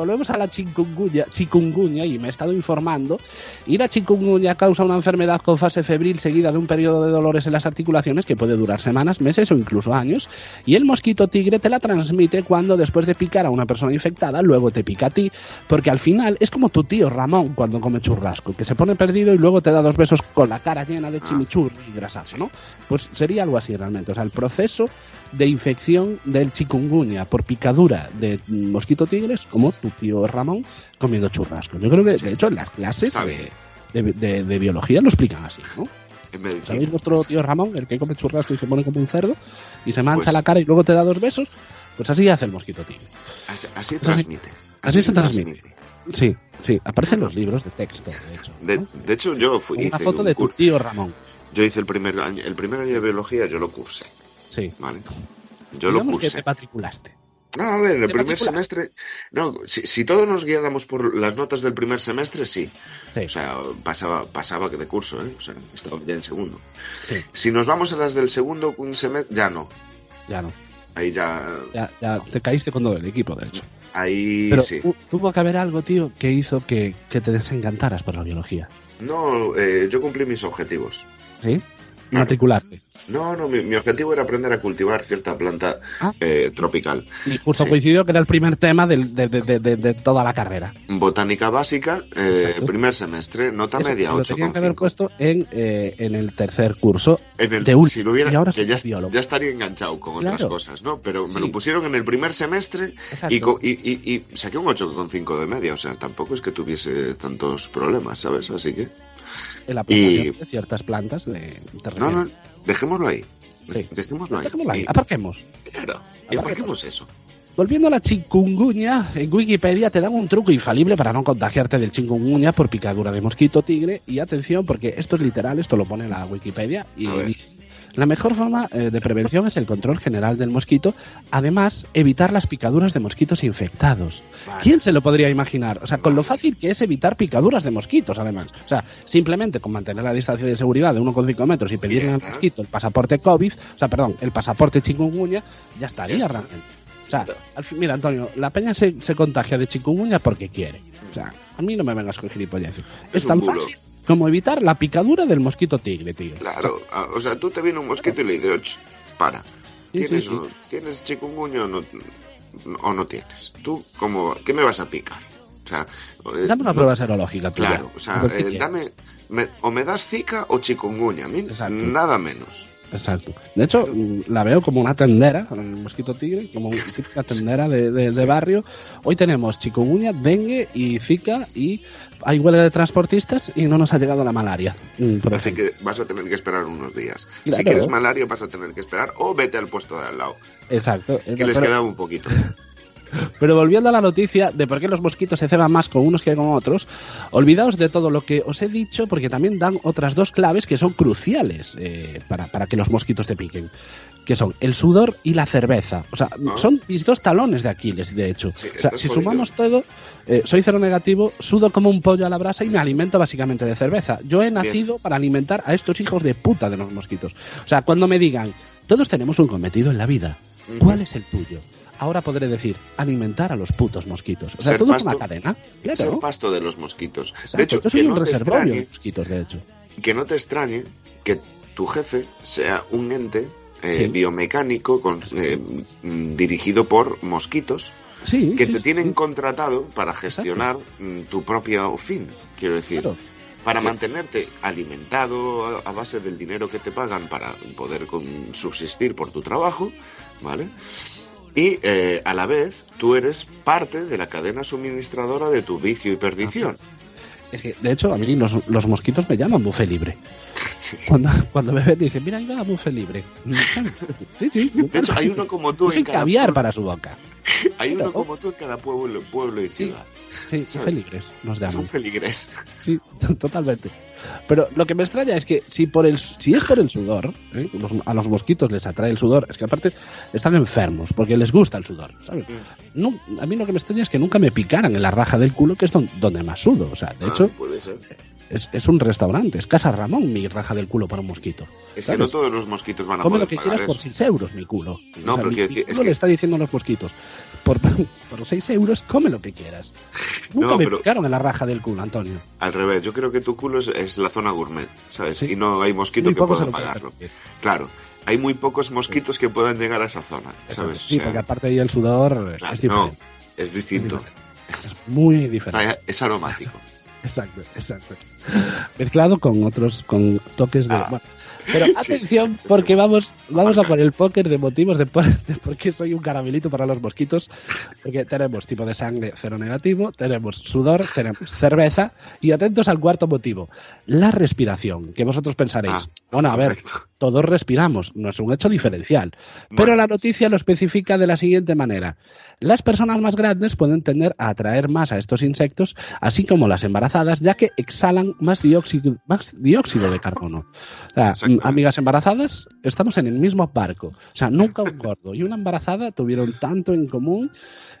volvemos a la chikungunya, chikungunya y me he estado informando. Y la chikungunya causa una enfermedad con fase febril seguida de un periodo de dolores en las articulaciones que puede durar semanas, meses o incluso años. Y el mosquito tigre te la transmite cuando después de picar a una persona infectada, luego te pica a ti, porque al final es como tu tío Ramón cuando come churrasco, que se pone perdido y luego te da dos besos con la cara llena de ah. chimichurri y grasazo, ¿no? Pues sería algo así realmente. O sea, el proceso de infección del chikungunya por picadura de mosquito tigres, como tu tío Ramón comiendo churrasco. Yo creo que, de hecho, en las clases de, de, biología lo explican así, ¿no? ¿Sabéis vuestro tío Ramón, el que come churrasco y se pone como un cerdo y se mancha pues la cara y luego te da dos besos? Pues así hace el mosquito tigre. Así, transmite. Así, se transmite. Sí, sí, aparecen los libros de texto, de hecho. De, hecho, yo fui. Una foto de tu tío Ramón. Yo hice el primer año, el primer año de biología, yo lo cursé. Sí. Vale. Yo lo cursé. que te matriculaste. No, a ver, el primer semestre. No, si, todos nos guiáramos por las notas del primer semestre, sí. O sea, pasaba, pasaba de curso, ¿eh? O sea, estaba ya en segundo. Si nos vamos a las del segundo semestre, ya no. Ya no. Ahí ya. Ya, te caíste con todo el equipo, de hecho. Ahí Pero sí. Tuvo que haber algo, tío, que hizo que, que te desencantaras por la biología. No, eh, yo cumplí mis objetivos. ¿Sí? Matricularte. No, no, mi, objetivo era aprender a cultivar cierta planta ah. eh, tropical. Y justo coincidió que era el primer tema de, de, toda la carrera. Botánica básica, eh, primer semestre, nota media 8. Lo que haber puesto en, eh, en el tercer curso. En el, de si lo hubiera, y ahora que ya, ya, estaría enganchado con otras cosas, ¿no? Pero me lo pusieron en el primer semestre y, y, y, saqué un 8,5 de media. O sea, tampoco es que tuviese tantos problemas, ¿sabes? Así que el aplicación de ciertas plantas de No, no, dejémoslo ahí. Dejémoslo ahí. Aparquemos. Claro, y aparquemos eso. Volviendo a la chikungunya, en Wikipedia te dan un truco infalible para no contagiarte del chikungunya por picadura de mosquito tigre. Y atención, porque esto es literal, esto lo pone la Wikipedia. Y la mejor forma eh, de prevención es el control general del mosquito, además evitar las picaduras de mosquitos infectados. ¿Quién se lo podría imaginar? O sea, con lo fácil que es evitar picaduras de mosquitos, además. O sea, simplemente con mantener la distancia de seguridad de 1,5 metros y pedirle al mosquito el pasaporte COVID, o sea, perdón, el pasaporte chikungunya, ya estaría realmente. O sea, al fin, mira, Antonio, la peña se, contagia de chikungunya porque quiere. O sea, a mí no me vengas con gilipolleces. Es, tan fácil como evitar la picadura del mosquito tigre, tío. Claro, o sea, tú te viene un mosquito y le dices, para, ¿tienes, ¿tienes chikungunya o no, o no tienes? ¿Tú cómo, qué me vas a picar? O sea, eh, dame una prueba serológica. Claro, o sea, eh, dame, o me das zika o chikungunya, nada menos. Exacto. De hecho, mm, la veo como una tendera, el mosquito tigre, como una típica tendera de, de, barrio. Hoy tenemos chikungunya, dengue y zika y hay huelga de transportistas y no nos ha llegado la malaria. Mm, Así que vas a tener que esperar unos días. si quieres malaria vas a tener que esperar o vete al puesto de al lado. Exacto. Que les queda un poquito. *laughs* Pero volviendo a la noticia de por qué los mosquitos se ceban más con unos que con otros, olvidaos de todo lo que os he dicho porque también dan otras dos claves que son cruciales eh, para, para que los mosquitos te piquen que son el sudor y la cerveza. O sea, Ah. son mis dos talones de Aquiles, de hecho. Sí, o sea, estás si jodido. sumamos todo, eh, soy cero negativo, sudo como un pollo a la brasa y me alimento básicamente de cerveza. Yo he nacido para alimentar a estos hijos de puta de los mosquitos. O sea, cuando me digan, todos tenemos un cometido en la vida, ¿cuál es el tuyo? Ahora podré decir, alimentar a los putos mosquitos. O sea, Ser todo es pasto- una cadena. Ser Claro. pasto de los mosquitos. Exacto. De hecho, yo soy que un no, reservorio de mosquitos, de hecho. que no te extrañe que tu jefe sea un ente eh, Sí. biomecánico con- eh, mm, dirigido por mosquitos Sí, que sí, te tienen contratado para gestionar mm, tu propio fin, quiero decir. Claro. Para mantenerte alimentado a, base del dinero que te pagan para poder subsistir por tu trabajo, ¿vale? Y eh, a la vez tú eres parte de la cadena suministradora de tu vicio y perdición. Es que, de hecho, a mí los, los mosquitos me llaman buffet libre. *laughs* Sí. Cuando, cuando me ven dicen, mira, ahí va buffet libre. Sí, sí. De hecho, hay uno como tú en cada caviar pueblo. para su boca. *laughs* Hay uno como tú en cada pueblo, pueblo y ciudad. Sí, buffet ¿Sabes? libres nos Son llaman. feligres. Sí, *laughs* totalmente. Pero lo que me extraña es que si por el si es por el sudor, ¿eh? los- a los mosquitos les atrae el sudor, es que aparte están enfermos porque les gusta el sudor, ¿sabes? Mm. No, a mí lo que me extraña es que nunca me picaran en la raja del culo, que es don- donde más sudo. O sea, de Ah, hecho, puede ser. es, es un restaurante, es Casa Ramón mi raja del culo para un mosquito. Es que no todos los mosquitos van a Come poder lo que pagar quieras por eso. 6 euros mi culo. No, pero mi, mi decir, es culo que- le está diciendo a los mosquitos, por, *laughs* por 6 euros come lo que quieras. *laughs* *laughs* Nunca No, me picaron en la raja del culo, Antonio. Al revés, yo creo que tu culo es, es la zona gourmet, ¿sabes? Sí. Y no hay mosquito Muy que pueda pagarlo. Claro, hay muy pocos mosquitos que puedan llegar a esa zona, ¿sabes? Sí, O sea, porque aparte ahí el sudor claro, es no, es distinto. Es muy *laughs* diferente. Es aromático. *laughs* Exacto, exacto. Mezclado con otros, con toques de... Ah. bueno, pero Sí. atención, porque vamos, vamos a por el póker de motivos de por, de por qué soy un caramelito para los mosquitos. Porque tenemos tipo de sangre cero negativo, tenemos sudor, tenemos cerveza y atentos al cuarto motivo, la respiración, que vosotros pensaréis, Ah, bueno, a ver, correcto. todos respiramos, no es un hecho diferencial. Pero la noticia lo especifica de la siguiente manera. Las personas más grandes pueden tender a atraer más a estos insectos, así como las embarazadas, ya que exhalan más dióxido, más dióxido de carbono. O sea, Exactamente. amigas embarazadas, estamos en el mismo barco. O sea, nunca un gordo y una embarazada tuvieron tanto en común.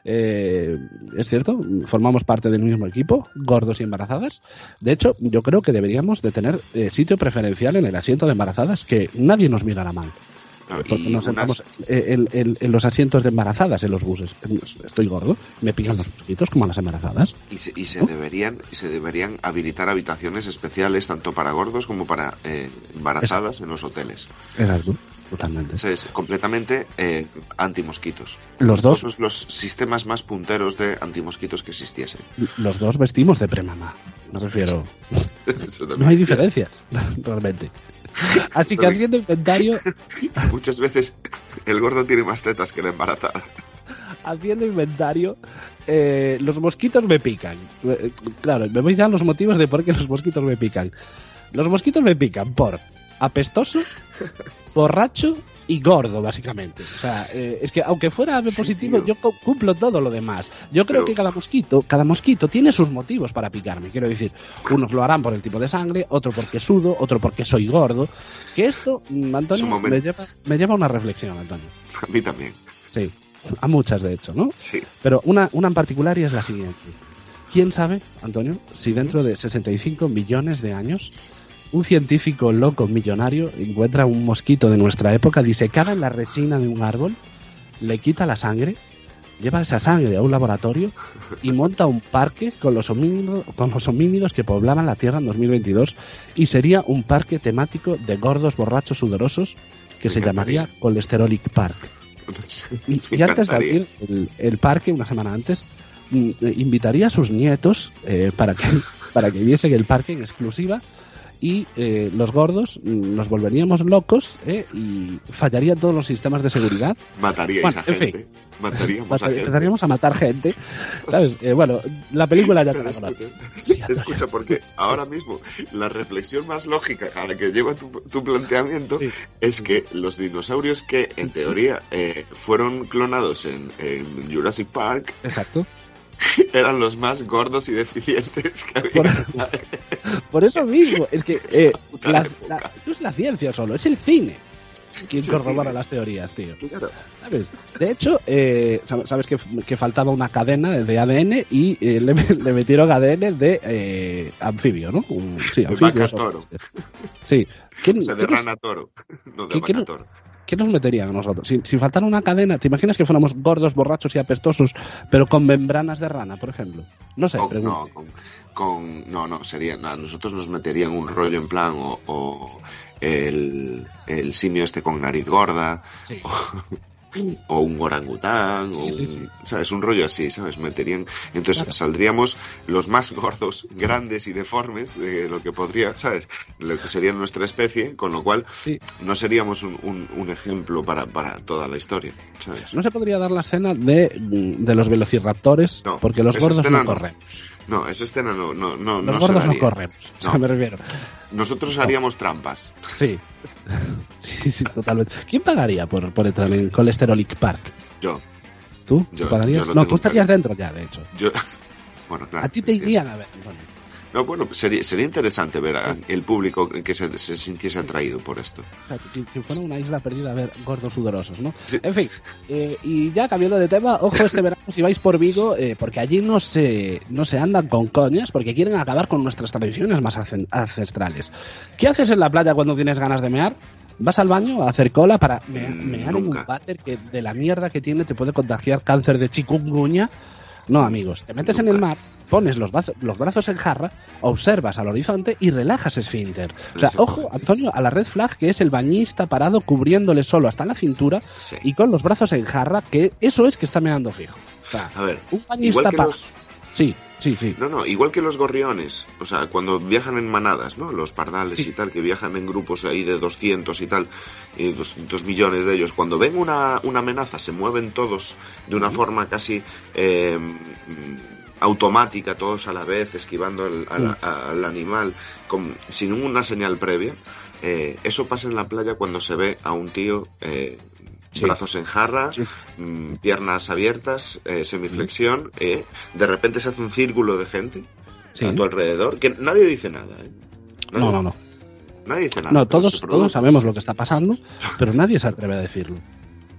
Eh, es cierto, formamos parte del mismo equipo, gordos y embarazadas. De hecho, yo creo que deberíamos de tener eh, sitio preferencial en el asiento de embarazadas, que nadie nos mirara mal. Porque nos sentamos en, en- en los asientos de embarazadas en los buses. Estoy gordo, me pican los mosquitos como a las embarazadas. y se, y se deberían y se deberían habilitar habitaciones especiales tanto para gordos como para eh, embarazadas en los hoteles. Exacto, totalmente. Eso es completamente eh, antimosquitos. Los dos, Todos los sistemas más punteros de antimosquitos que existiesen. los dos vestimos de premamá. Me refiero. No hay diferencias, *laughs* realmente. Así que haciendo inventario, *laughs* Muchas veces el gordo tiene más tetas que la embarazada. haciendo inventario, eh, los mosquitos me pican. Eh, Claro, me voy a los motivos de por qué los mosquitos me pican. Los mosquitos me pican por apestoso, borracho y gordo, básicamente. O sea, eh, es que aunque fuera AB positivo, yo cu- cumplo todo lo demás. Yo creo Pero- que cada mosquito, cada mosquito tiene sus motivos para picarme. Quiero decir, unos lo harán por el tipo de sangre, otro porque sudo, otro porque soy gordo. Que esto, mm, Antonio, me lleva, me lleva a una reflexión, Antonio. A mí también. Sí, a muchas de hecho, ¿no? Sí. Pero una, una en particular y es la siguiente. ¿Quién sabe, Antonio, si dentro de 65 millones de años un científico loco millonario encuentra un mosquito de nuestra época disecada en la resina de un árbol, le quita la sangre, lleva esa sangre a un laboratorio y monta un parque con los homínidos, con los homínidos que poblaban la Tierra en 2022 y sería un parque temático de gordos borrachos sudorosos que Me se llamaría. Cholesterolic Park. Y, antes de abrir el, el parque, una semana antes, mm, eh, invitaría a sus nietos eh, para, que, *laughs* para que viesen el parque en exclusiva y eh, los gordos mm, nos volveríamos locos ¿eh? y fallarían todos los sistemas de seguridad. Mataríais Bueno, a en fin. gente. Mataríamos a gente. Empezaríamos a matar gente, ¿sabes? Eh, bueno, la película ya te la *laughs* Sí, Antonio. escucha, porque ahora mismo la reflexión más lógica a la que lleva tu, tu planteamiento Sí. es que los dinosaurios que en teoría eh, fueron clonados en, en Jurassic Park Exacto. *laughs* eran los más gordos y deficientes que había. Por, por eso mismo, es que eh, *laughs* la- la- no es la ciencia solo, es el cine quien corrobora las teorías, tío. Claro. ¿Sabes? De hecho, eh, sab- sabes que, que faltaba una cadena de ADN y eh, le, le metieron ADN de eh, anfibio, ¿no? Sí, De anfibio. vaca eso. toro. Sí. ¿Quién, O sea, de rana toro. *laughs* De ¿Qué- qué vaca no- toro. Qué nos meterían a nosotros? Si, si faltara una cadena, ¿te imaginas que fuéramos gordos, borrachos y apestosos, pero con membranas de rana, por ejemplo? No sé, pregunto. no, con, con- no, no, sería, a nosotros nos meterían un rollo en plan o, o el, el simio este con nariz gorda Sí. o un orangután o Sí, un, sí. sabes un rollo así sabes meterían entonces Claro. saldríamos los más gordos grandes y deformes de lo que podría sabes lo que sería nuestra especie con lo cual no seríamos un, un- un ejemplo para, para toda la historia sabes No se podría dar la escena de, de los velociraptores, No, porque los gordos no no. No esa escena no no no Los no gordos no corremos. *laughs* O sea, No. me refiero. nosotros haríamos trampas Sí. *laughs* Sí, sí, totalmente. ¿Quién pagaría por, por entrar en Cholesterolic Park? yo ¿Tú? Yo- ¿Tú pagarías? yo no, tú estarías claro. dentro ya, de hecho. yo *laughs* bueno claro A ti te irían a ver. Antonio. No bueno sería sería interesante ver a el público que se, se sintiese atraído por esto que, que fuera una isla perdida a ver gordos sudorosos, ¿no? Sí. En fin, eh, y ya cambiando de tema, ojo este verano si vais por Vigo, eh, porque allí no se, no se andan con coñas, porque quieren acabar con nuestras tradiciones más ancestrales. ¿Qué haces en la playa cuando tienes ganas de mear? ¿Vas al baño a hacer cola para mea- Mm, mear en un váter que de la mierda que tiene te puede contagiar cáncer de chikungunya? No, amigos, te metes en el mar, pones los, los brazos en jarra, observas al horizonte y relajas esfínter. O sea, ojo. Antonio, a la red flag que es el bañista parado cubriéndole solo hasta la cintura sí y con los brazos en jarra, que eso es que está meando fijo. O sea, a ver un bañista igual que los Sí, sí, sí. No, no, igual que los gorriones, o sea, cuando viajan en manadas, ¿no? Los pardales Sí. y tal, que viajan en grupos ahí de 200 y tal, y 200 millones de ellos, cuando ven una, una amenaza se mueven todos de una forma casi eh, mm, automática, todos a la vez, esquivando al, al- al animal, con, sin una señal previa. Eh, eso pasa en la playa cuando se ve a un tío... eh, Sí. Brazos en jarra, Sí. mm, piernas abiertas, eh, semiflexión, eh, de repente se hace un círculo de gente sí. a tu alrededor, que nadie dice nada, ¿eh? Nadie, No, no, no. Nadie dice nada. No, todos, todos sabemos lo que está pasando, pero nadie se atreve a decirlo.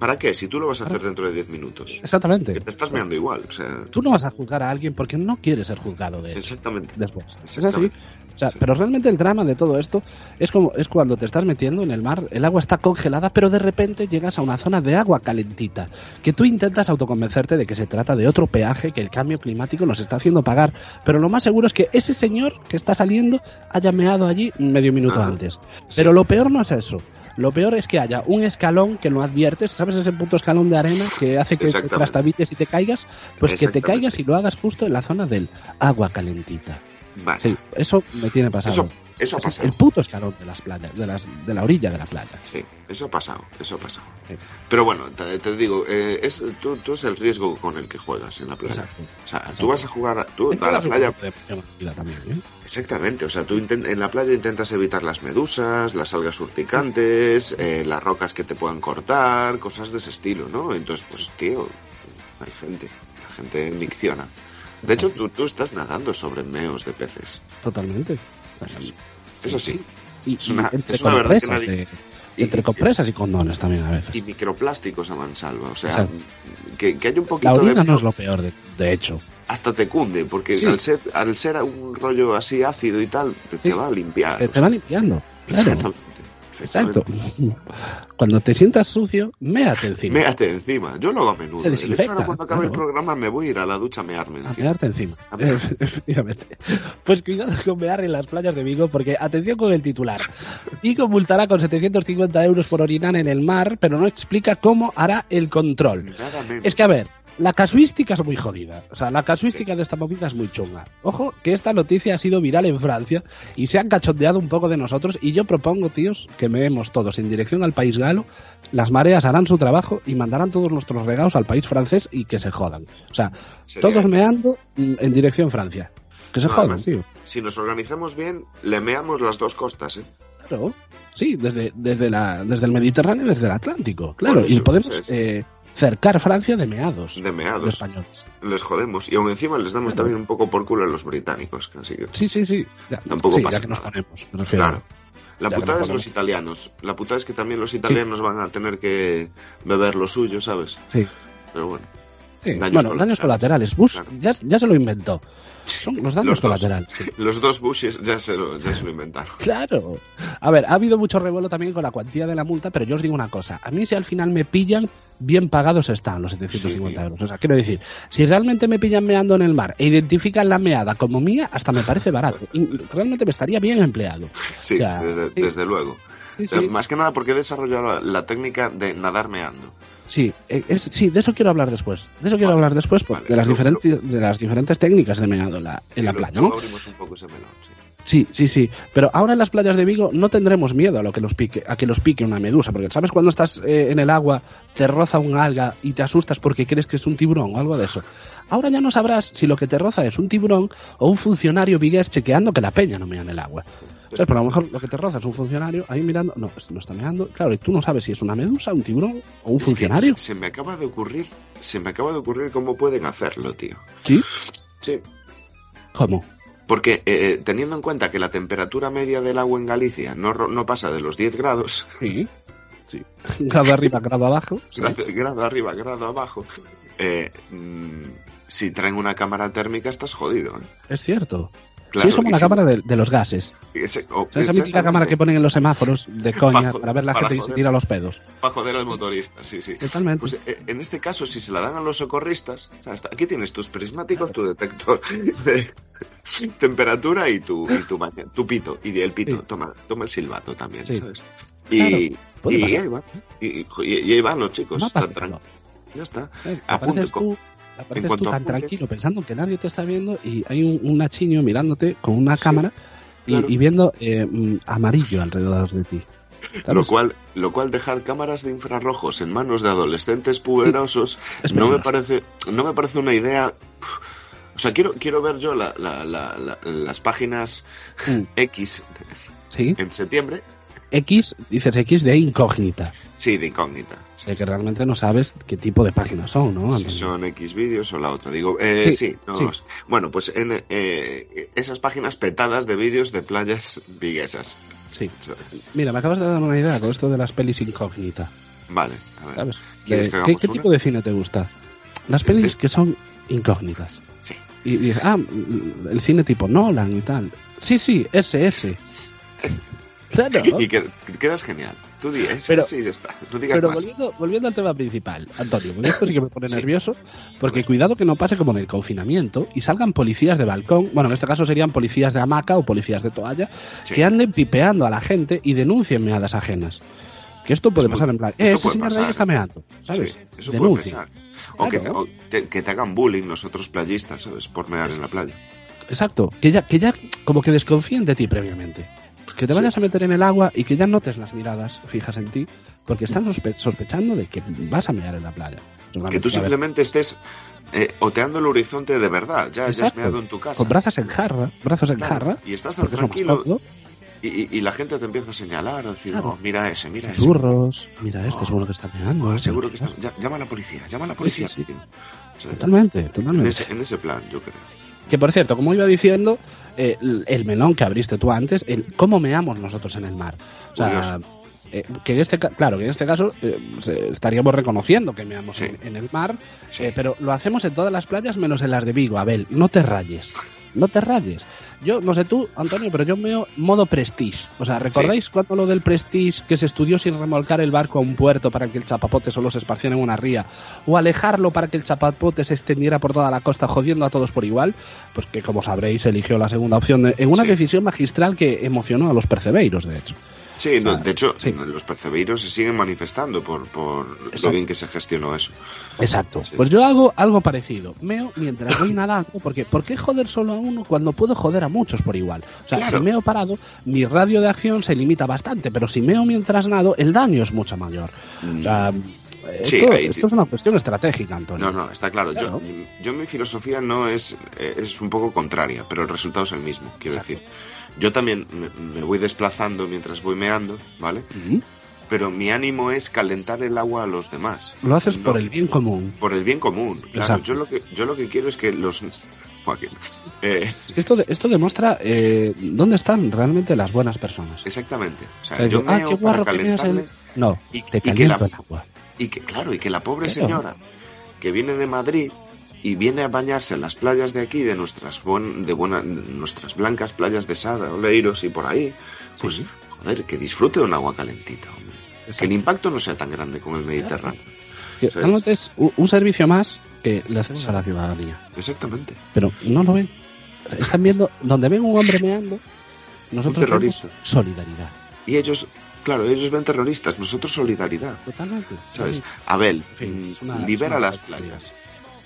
¿Para qué? Si tú lo vas a hacer dentro de 10 minutos. Exactamente. Que te estás meando igual, o sea... Tú no vas a juzgar a alguien porque no quieres ser juzgado de Exactamente. después. Es así. Exactamente. O sea, Sí. pero realmente el drama de todo esto es como es cuando te estás metiendo en el mar, el agua está congelada, pero de repente llegas a una zona de agua calentita, que tú intentas autoconvencerte de que se trata de otro peaje que el cambio climático nos está haciendo pagar, pero lo más seguro es que ese señor que está saliendo haya meado allí medio minuto Ajá. antes. Sí. Pero lo peor no es eso. Lo peor es que haya un escalón que no adviertes, ¿sabes ese puto escalón de arena que hace que te trastabilles y te caigas? Pues que te caigas y lo hagas justo en la zona del agua calentita. Vale. Sí, eso me tiene pasado. Eso, eso ha pasado. El puto escalón de las playas, de, las, de la orilla de la playa. Sí, eso ha pasado, eso ha pasado. Sí. Pero bueno, te, te digo, eh, es, tú, tú es el riesgo con el que juegas en la playa. Exacto. O sea, Exacto. tú vas a jugar, tú a la playa, de también, ¿eh? exactamente, o sea, tú en la playa intentas evitar las medusas, las algas urticantes, eh, las rocas que te puedan cortar, cosas de ese estilo, ¿no? Entonces, pues, tío, hay gente, la gente micciona. De hecho, tú, tú estás nadando sobre meos de peces. Totalmente. Eso, eso sí. Y, Es una- y entre es una verdad que nadie- de- Y- entre compresas y condones también a veces. y microplásticos a mansalva. O sea, Exacto. que, que haya un La poquito orina de... no es lo peor, de, de hecho. Hasta te cunde, porque Sí. al, ser, al ser un rollo así ácido y tal, te, te Sí. va a limpiar. Eh, o te sea, va limpiando. *laughs* Claro. Exacto. Cuando te sientas sucio, méate encima. Méate encima. Yo lo hago a menudo. Te De hecho, desinfecta, ahora cuando acabe el programa me voy a ir a la ducha a mearme A mearte encima. A mear. *laughs* Efectivamente. Pues cuidado con mear en las playas de Vigo, porque atención con el titular. Vigo multará con 750 euros por orinar en el mar, pero no explica cómo hará el control. Es que, a ver, la casuística es muy jodida. O sea, la casuística de esta movida es muy chunga. Ojo, que esta noticia ha sido viral en Francia y se han cachondeado un poco de nosotros. Y yo propongo, tíos, que meemos todos en dirección al país galo. Las mareas harán su trabajo y mandarán todos nuestros regalos al país francés y que se jodan. O sea, todos meando en dirección Francia. Que se jodan, tío. Si nos organizamos bien, le meamos las dos costas, ¿eh? Claro. Sí, desde, desde, la, desde el Mediterráneo y desde el Atlántico. Claro, y podemos eh, cercar Francia de meados. De meados. españoles. Les jodemos. Y aún encima les damos también un poco por culo a los británicos. Así que sí, sí, sí. tampoco pasa. Ya que nos ponemos, claro. La putada es los italianos. La putada es que también los italianos van a tener que beber lo suyo, ¿sabes? Sí. Pero bueno. Daños bueno, daños colaterales. Bush ya, ya, se lo inventó. Son los daños colaterales. *laughs* Los dos Bushes ya se, lo, ya se lo inventaron. Claro. A ver, ha habido mucho revuelo también con la cuantía de la multa, pero yo os digo una cosa. A mí si al final me pillan, bien pagados están los 750 euros. O sea, quiero decir, si realmente me pillan meando en el mar e identifican la meada como mía, hasta me parece barato. *laughs* realmente me estaría bien empleado. Sí, desde, luego. Más que nada porque he desarrollado la técnica de nadar meando. Sí, eh, es, sí, de eso quiero hablar después. De eso quiero hablar después, de, las diferentes, de las diferentes técnicas de meado en la, en la playa. ¿no? abrimos un poco ese melón, sí. Sí, sí, Pero ahora en las playas de Vigo no tendremos miedo a lo que los pique, a que los pique una medusa, porque sabes cuando estás eh, en el agua, te roza un alga y te asustas porque crees que es un tiburón o algo de eso. Ahora ya no sabrás si lo que te roza es un tiburón o un funcionario vigués chequeando que la peña no mea en el agua. Pero a lo mejor lo que te roza es un funcionario ahí mirando, no, no está mirando, claro, y tú no sabes si es una medusa, un tiburón o un funcionario. Se, me acaba de ocurrir, se me acaba de ocurrir cómo pueden hacerlo, tío. ¿Sí? Sí. ¿Cómo? Porque eh, eh, teniendo en cuenta que la temperatura media del agua en Galicia no, no pasa de los 10 grados. Sí. Sí. *laughs* Grado arriba, grado abajo. Grado, arriba, grado abajo. Eh, mm, si traen una cámara térmica estás jodido. ¿eh? Es cierto sí, es como la cámara de, los gases. esa mítica cámara que ponen en los semáforos de *laughs* coña para, ver la gente que se tira los pedos. Para joder al motorista, sí, sí. Totalmente. Pues eh, en este caso, si se la dan a los socorristas, aquí tienes tus prismáticos, tu detector *laughs* de temperatura y tu, y tu, tu pito. Y el pito, toma, toma el silbato también, ¿sabes? Y, y, ahí va, y, ahí van los chicos. ya está. Eh, a punto, apareces tú tan tranquilo pensando que nadie te está viendo y hay un, un nachinio mirándote con una cámara y, viendo eh, mm, amarillo alrededor de ti. Lo cual, lo cual dejar cámaras de infrarrojos en manos de adolescentes puberosos *laughs* no me parece, no me parece una idea. O sea, quiero, quiero ver yo la, la, las páginas mm. X en septiembre X, dices X de incógnita. Sí, de incógnita. De que realmente no sabes qué tipo de páginas son, ¿no? Si son X vídeos o la otra. Digo, eh, sí, bueno, pues en eh, esas páginas petadas de vídeos de playas viguesas. Sí. Mira, me acabas de dar una idea con esto de las pelis incógnita. Vale, a ver. ¿Qué, tipo de cine te gusta? Las pelis que son incógnitas. Sí. Y, y, ah, el cine tipo Nolan y tal. Sí, sí, ese, ese. *laughs* Y quedas genial. Tú di, pero, sí, está. pero Volviendo, volviendo, al tema principal, Antonio, esto sí que me pone nervioso, porque cuidado que no pase como en el confinamiento y salgan policías de balcón, bueno, en este caso serían policías de hamaca o policías de toalla, que anden pipeando a la gente y denuncien meadas ajenas. Que esto puede pasar en plan, eh, ese señor ahí está meando, ¿sabes? eso puede pasar. O, que, te, que, te, hagan bullying los otros playistas, ¿sabes? Por mear en la playa. Exacto, que ya, que ya como que desconfíen de ti previamente que te vayas a meter en el agua y que ya notes las miradas fijas en ti, porque están sospechando de que vas a mear en la playa. Que tú simplemente estés eh, oteando el horizonte de verdad, ya, has meado en tu casa. Con brazos en jarra, brazos en jarra. Y estás tan tranquilo. Y, y, la gente te empieza a señalar, a decir, oh, mira ese, mira ese. Churros, mira este, seguro que está meando. Oh, seguro que está. llama a la policía, llama a la policía. totalmente, totalmente. en ese plan, yo creo. Que por cierto, como iba diciendo, eh, el melón que abriste tú antes, el cómo meamos nosotros en el mar. O sea, eh, que en este claro que en este caso eh, estaríamos reconociendo que meamos en, el mar, pero lo hacemos en todas las playas menos en las de Vigo. Abel, no te rayes no te rayes. Yo, no sé tú, Antonio, pero yo veo modo prestige. O sea, ¿recordáis cuando lo del prestige que se estudió sin remolcar el barco a un puerto para que el chapapote solo se esparciera en una ría? ¿O alejarlo para que el chapapote se extendiera por toda la costa jodiendo a todos por igual? Pues que, como sabréis, eligió la segunda opción en una decisión magistral que emocionó a los percebeiros, de hecho. Sí, no, de hecho, sí. los percebeiros se siguen manifestando por, por lo bien que se gestionó eso. Exacto. Sí. Pues yo hago algo parecido. Meo mientras voy nadando, porque ¿por qué joder solo a uno cuando puedo joder a muchos por igual? O sea, Claro. si meo parado, mi radio de acción se limita bastante, pero si meo mientras nado, el daño es mucho mayor. O sea, eh, Sí, esto, ahí- esto es una cuestión estratégica, Antonio. No, no, está claro. Claro. Yo, yo mi filosofía no es, eh, es un poco contraria, pero el resultado es el mismo, quiero Exacto. decir. Yo también me, me voy desplazando mientras voy meando, ¿vale? Pero mi ánimo es calentar el agua a los demás. Lo haces No, por el bien común. por el bien común. Claro, Exacto. yo lo que yo lo que quiero es que los *laughs* eh, Es que Esto, esto demuestra eh, dónde están realmente las buenas personas. exactamente. O sea, O sea, yo ah, meo qué para el... No, y- te y que la- el agua. y que claro y que la pobre Claro. señora que viene de Madrid y viene a bañarse en las playas de aquí de nuestras buen- de buena, nuestras blancas playas de Sada, Oleiros y por ahí, pues Sí. joder, que disfrute de un agua calentita, hombre. Que el impacto no sea tan grande con el Mediterráneo. Que Sí. realmente es un, un servicio más que le hacemos a la ciudadanía. Exactamente. Pero no lo ven. Están viendo, donde ven un hombre meando, nosotros terrorista. vemos solidaridad. Y ellos, claro, ellos ven terroristas, nosotros solidaridad, Totalmente. ¿sabes? Abel, una- libera las playas.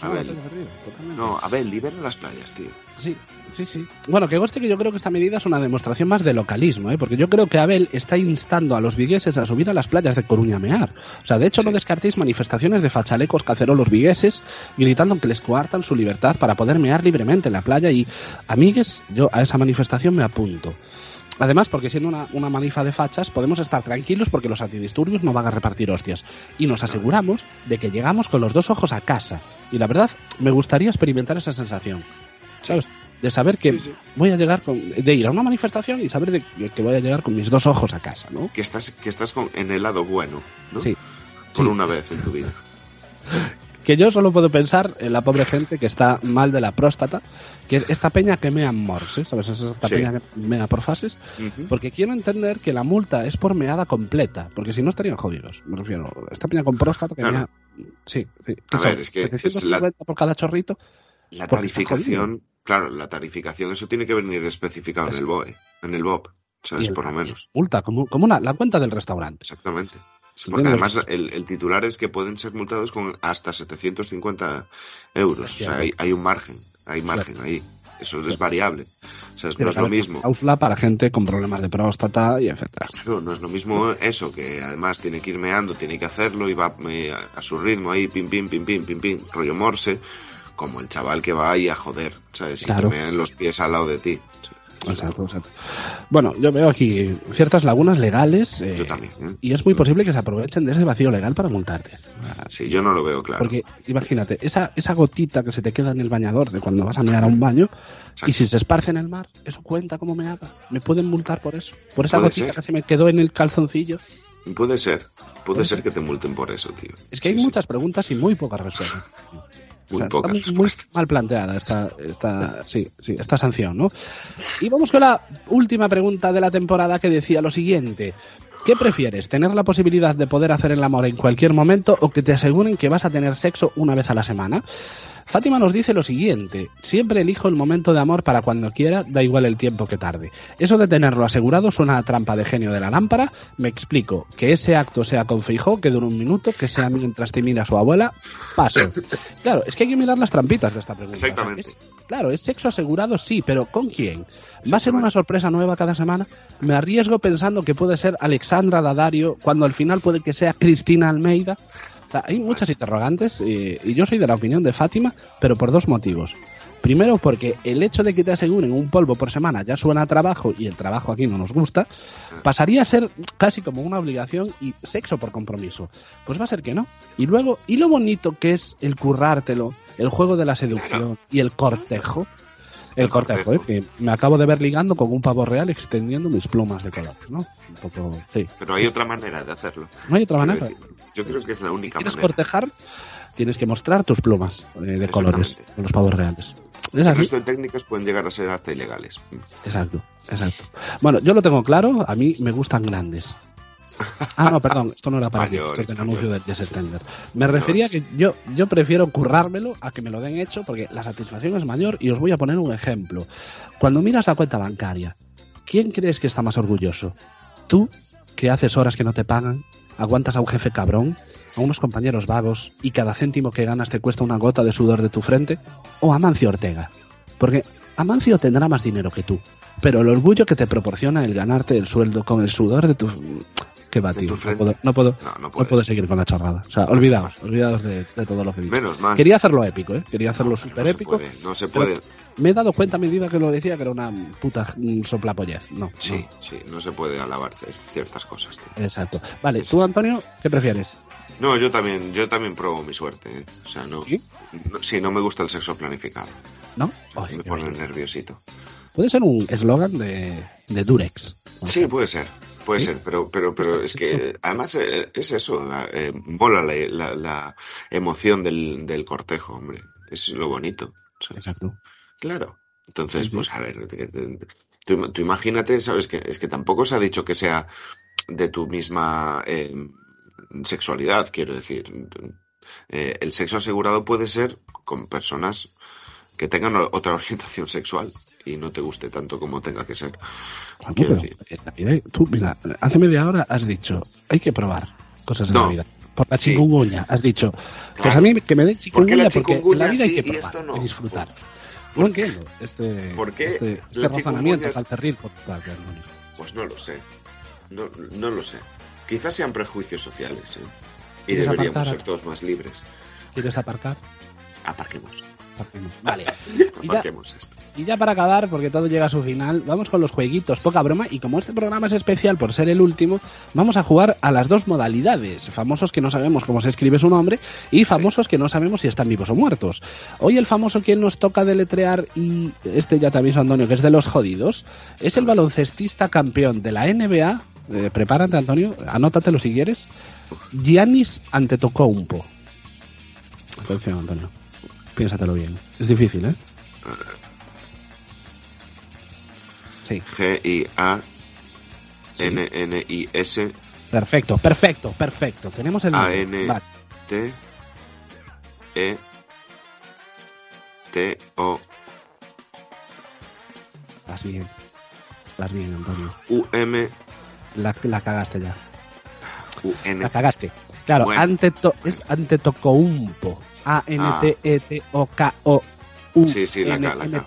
No, Abel, no libera las playas, tío. Sí, sí, sí. Bueno, que goste que yo creo que esta medida es una demostración más de localismo, ¿eh? porque yo creo que Abel está instando a los vigueses a subir a las playas de Coruña a mear. O sea, de hecho, Sí. no descartéis manifestaciones de fachalecos cacerolos vigueses gritando que les coartan su libertad para poder mear libremente en la playa y, amigues, yo a esa manifestación me apunto. Además, porque siendo una, una manifa de fachas, podemos estar tranquilos porque los antidisturbios no van a repartir hostias. Y nos aseguramos de que llegamos con los dos ojos a casa. Y la verdad, me gustaría experimentar esa sensación. ¿Sabes? De saber que Sí, sí. voy a llegar con. de ir a una manifestación y saber de que voy a llegar con mis dos ojos a casa, ¿no? Que estás, que estás con, en el lado bueno, ¿no? Sí. Por Sí. una vez en tu vida. *laughs* Que yo solo puedo pensar en la pobre gente que está mal de la próstata, que es esta peña que mea morse, ¿sabes? Es esta Sí. peña que mea por fases. Porque quiero entender que la multa es por meada completa, porque si no estarían jodidos. Me refiero, esta peña con próstata que Claro. mea. Sí, sí. A ver, es que es 750 por cada chorrito. La tarificación, claro, la tarificación, eso tiene que venir especificado en el BOE, en el BOP, ¿sabes? El- Por lo menos. Multa, como, como una, la cuenta del restaurante. Exactamente. Sí, porque además el, el titular es que pueden ser multados con hasta 750 euros. O sea, hay, hay un margen, hay margen ahí. Eso es variable. O sea, no es lo mismo. Cláusula para gente con problemas de próstata y etcétera. Claro, no es lo mismo eso, que además tiene que ir meando, tiene que hacerlo y va eh, a, a su ritmo ahí, pim, pim, pim, pim, pim, pim, rollo morse, como el chaval que va ahí a joder, ¿sabes? Y Claro. te mean los pies al lado de ti. Exacto, exacto. Bueno, yo veo aquí ciertas lagunas legales eh, Yo también. ¿eh? y es muy posible que se aprovechen de ese vacío legal para multarte. Sí, yo no lo veo claro. Porque imagínate, esa, esa gotita que se te queda en el bañador de cuando vas a mear a un baño y si se esparce en el mar, eso cuenta como meada. Me pueden multar por eso. Por esa gotita ser. que se me quedó en el calzoncillo. Puede ser, puede Puede ser ser. que te multen por eso, tío. Es que hay sí. muchas preguntas y muy pocas respuestas. *laughs* Muy O sea, pocas está muy, muy respuestas. mal planteada esta, esta, sí, sí, esta sanción, ¿no? Y vamos con la última pregunta de la temporada que decía lo siguiente. ¿Qué prefieres? ¿Tener la posibilidad de poder hacer el amor en cualquier momento o que te aseguren que vas a tener sexo una vez a la semana? Fátima nos dice lo siguiente, siempre elijo el momento de amor para cuando quiera, da igual el tiempo que tarde. Eso de tenerlo asegurado suena a trampa de genio de la lámpara, me explico, que ese acto sea con Feijó, que dure un minuto, que sea mientras te mira su abuela, paso. *laughs* Claro, es que hay que mirar las trampitas de esta pregunta. Exactamente. Es- claro, es sexo asegurado, sí, pero ¿con quién? ¿Va a ser una sorpresa nueva cada semana? Me arriesgo pensando que puede ser Alexandra Dadario, cuando al final puede que sea Cristina Almeida. Sea, hay muchas interrogantes eh, y yo soy de la opinión de Fátima, pero por dos motivos. Primero, porque el hecho de que te aseguren un polvo por semana ya suena a trabajo y el trabajo aquí no nos gusta, pasaría a ser casi como una obligación y sexo por compromiso. Pues va a ser que no. Y luego, ¿y lo bonito que es el currártelo, el juego de la seducción y el cortejo? El, El cortejo, cortejo. ¿eh? que me acabo de ver ligando con un pavo real extendiendo mis plumas de colores, ¿no? Un poco, sí. Pero hay otra manera de hacerlo. No hay otra manera. decir, yo creo que es la única ¿Quieres manera. cortejar? Tienes que mostrar tus plumas eh, de colores con los pavos reales. Es El resto de técnicas pueden llegar a ser hasta ilegales. Exacto, exacto. Bueno, yo lo tengo claro, a mí me gustan grandes. Ah, no, perdón, esto no era para ti, esto es el anuncio de mayores. Jess Stender. Me refería a que yo, yo prefiero currármelo a que me lo den hecho porque la satisfacción es mayor y os voy a poner un ejemplo. Cuando miras la cuenta bancaria, ¿quién crees que está más orgulloso? ¿Tú que haces horas que no te pagan, aguantas a un jefe cabrón, a unos compañeros vagos y cada céntimo que ganas te cuesta una gota de sudor de tu frente? ¿O Amancio Ortega? Porque Amancio tendrá más dinero que tú, pero el orgullo que te proporciona el ganarte el sueldo con el sudor de tu... No puedo, no, puedo, No, no no puedes. puedo seguir con la chorrada. O sea, olvidaos, olvidaos de, de todo lo que digo. Menos mal. Quería hacerlo épico, ¿eh? Quería hacerlo No, súper no épico. Se puede, no se puede. Me he dado cuenta a medida que lo decía que era una puta soplapollez. No, Sí, sí, no se puede alabar ciertas cosas. tío. Exacto. Vale, tú, Antonio, ¿qué prefieres? No, yo también, yo también pruebo mi suerte. ¿eh? O sea, no, ¿Sí? no. Sí, no me gusta el sexo planificado. ¿No? Me pone nerviosito. Puede ser un eslogan de, de Durex. Sí, puede ser. Puede ¿Sí? ser, pero, pero, pero es que además eh, es eso, la, eh, mola la, la- la emoción del, del cortejo, hombre. Es lo bonito. ¿sabes? Exacto. Claro. Entonces, Sí, sí. pues a ver, tú, tú imagínate, sabes que es que tampoco se ha dicho que sea de tu misma eh, sexualidad, quiero decir. Eh, el sexo asegurado puede ser con personas que tengan otra orientación sexual y no te guste tanto como tenga que ser. Vamos, Quiero decir. la vida- tú, mira, hace media hora has dicho, hay que probar cosas en No. la vida. Por la Sí. chikungunya, has dicho, pues Claro. a mí que me den ¿Por qué la chikungunya porque en chikungunya la vida hay sí que y probar, esto no? y disfrutar. ¿Por No qué? entiendo este, ¿Por qué este, este la razonamiento chikungunya es- calcerril por parte, Antonio. Pues no lo sé. No, no lo sé. Quizás sean prejuicios sociales, ¿eh? Y ¿Quieres deberíamos apartar? ser todos más libres. ¿Quieres aparcar? Aparquemos. Vale. *laughs* Y ya, y ya para acabar, porque todo llega a su final, vamos con los jueguitos, poca broma, y como este programa es especial por ser el último, vamos a jugar a las dos modalidades, famosos que no sabemos cómo se escribe su nombre y famosos que no sabemos si están vivos o muertos. Hoy el famoso que nos toca deletrear, y este ya te aviso Antonio, que es de los jodidos, es el baloncestista campeón de la NBA, eh, prepárate Antonio, anótatelo si quieres, Giannis Antetokounmpo. Atención Antonio, piénsatelo bien, es difícil, ¿eh? Sí. G-I-A-N-N-I-S Perfecto, perfecto, perfecto. Tenemos el A número. N Vale. T E T O Vas bien. Vas bien, Antonio. U M La, la cagaste ya. U N La cagaste. Claro, anteto, es Antetokounmpo. A-N-T-E-T-O-K-O-U. Sí, sí, la K, la K.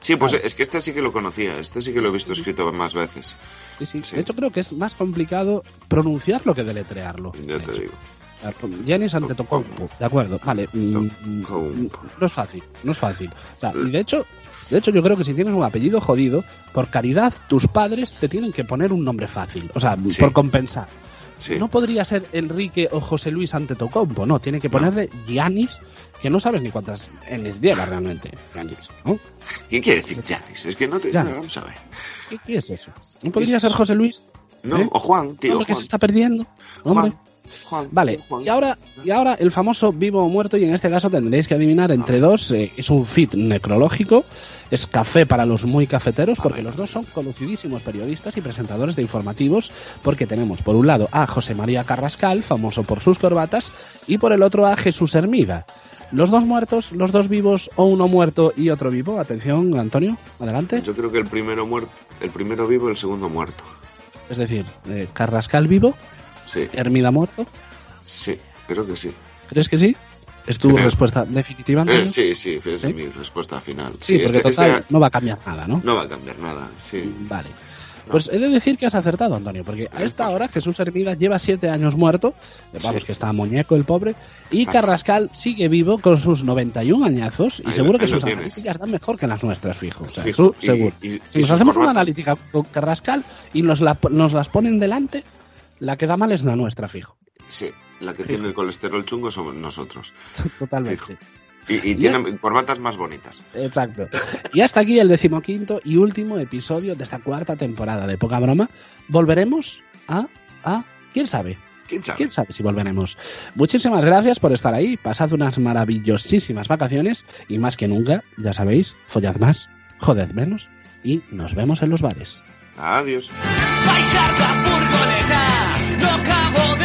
Sí, pues es que este sí que lo conocía, este sí que lo he visto escrito más veces. Sí, sí. Sí. De hecho, creo que es más complicado pronunciarlo que deletrearlo. Ya te digo. Giannis Antetokounmpo, de acuerdo, vale. mm, mm, Antetokounmpo. No es fácil, no es fácil. O sea, y de hecho, de hecho yo creo que si tienes un apellido jodido, por caridad tus padres te tienen que poner un nombre fácil, o sea, Sí. por compensar. Sí. No podría ser Enrique o José Luis Antetokounmpo, no, tiene que ponerle Giannis, que no sabes ni cuántas N's lleva realmente, Giannis, ¿no? ¿Qué quiere decir Janis? Es que no te... Giannis. no, vamos a ver. ¿Qué, qué es eso? ¿No podría es ser eso? José Luis? No, ¿Eh? o Juan, tío, Hombre, que Juan. se está perdiendo. Hombre. Juan. Juan. Vale, Juan. y ahora, y ahora el famoso vivo o muerto, y en este caso tendréis que adivinar entre dos. eh, es un fit necrológico, es café para los muy cafeteros, porque los dos son conocidísimos periodistas y presentadores de informativos, porque tenemos por un lado a José María Carrascal, famoso por sus corbatas, y por el otro a Jesús Hermida. Los dos muertos, los dos vivos, o uno muerto y otro vivo. Atención, Antonio, adelante. Yo creo que el primero muerto, el primero vivo, el segundo muerto. Es decir, eh, Carrascal vivo, Sí, Hermida muerto. sí, creo que sí. ¿Crees que sí? ¿Es tu Creo. respuesta definitiva? Eh, sí, sí, es ¿Sí? mi respuesta final. Sí, porque este- total este no va a cambiar nada, ¿no? no va a cambiar nada. Sí. Vale. Pues he de decir que has acertado, Antonio, porque a esta hora Jesús Hermida lleva siete años muerto, eh, vamos Sí. que está muñeco el pobre, y Está. Carrascal sigue vivo con sus 91 añazos y Ahí seguro que sus tienes. analíticas dan mejor que las nuestras, fijo. O sea, Fijo. Y- seguro. y- y si nos hacemos una analítica con Carrascal y nos, la, nos las ponen delante, la que da mal es la nuestra, fijo. Sí, la que tiene el colesterol chungo somos nosotros. *laughs* Totalmente. Fijo. Y, y tienen corbatas más bonitas. Exacto. Y hasta aquí el decimoquinto y último episodio de esta cuarta temporada de Poca Broma. Volveremos a... a ¿Quién sabe? ¿Quién sabe? ¿Quién sabe si volveremos? Muchísimas gracias por estar ahí. Pasad unas maravillosísimas vacaciones y más que nunca, ya sabéis, follad más, joded menos y nos vemos en los bares. Adiós. Baixar da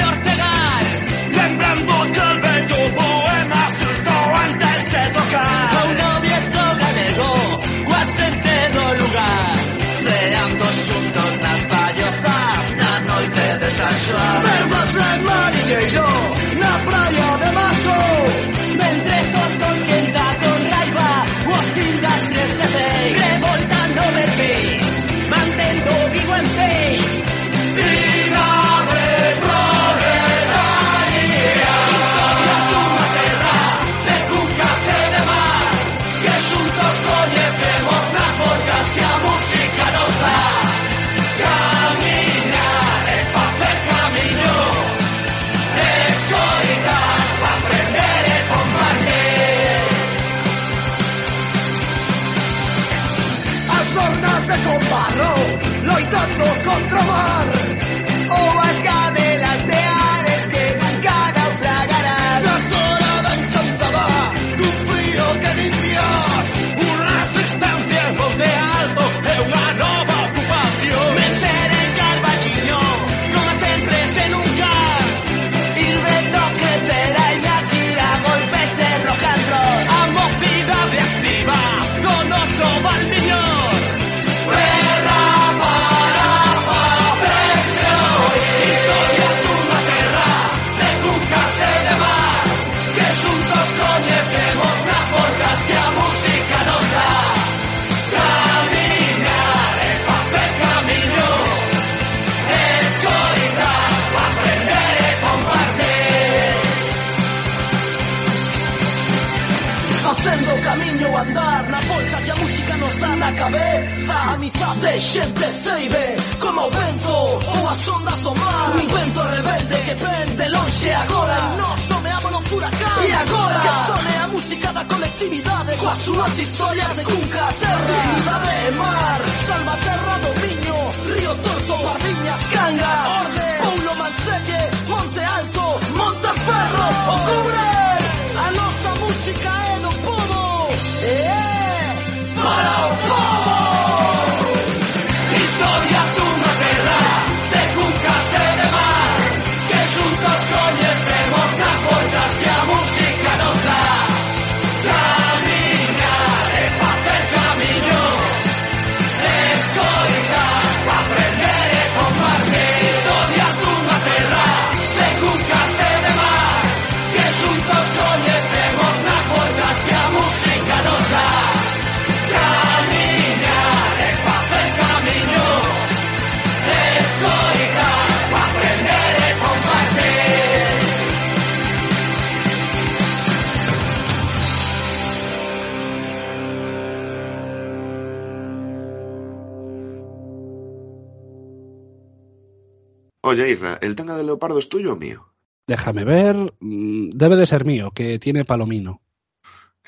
Oye, Irra, ¿el tanga de leopardo es tuyo o mío? Déjame ver. mm, Debe de ser mío, que tiene palomino.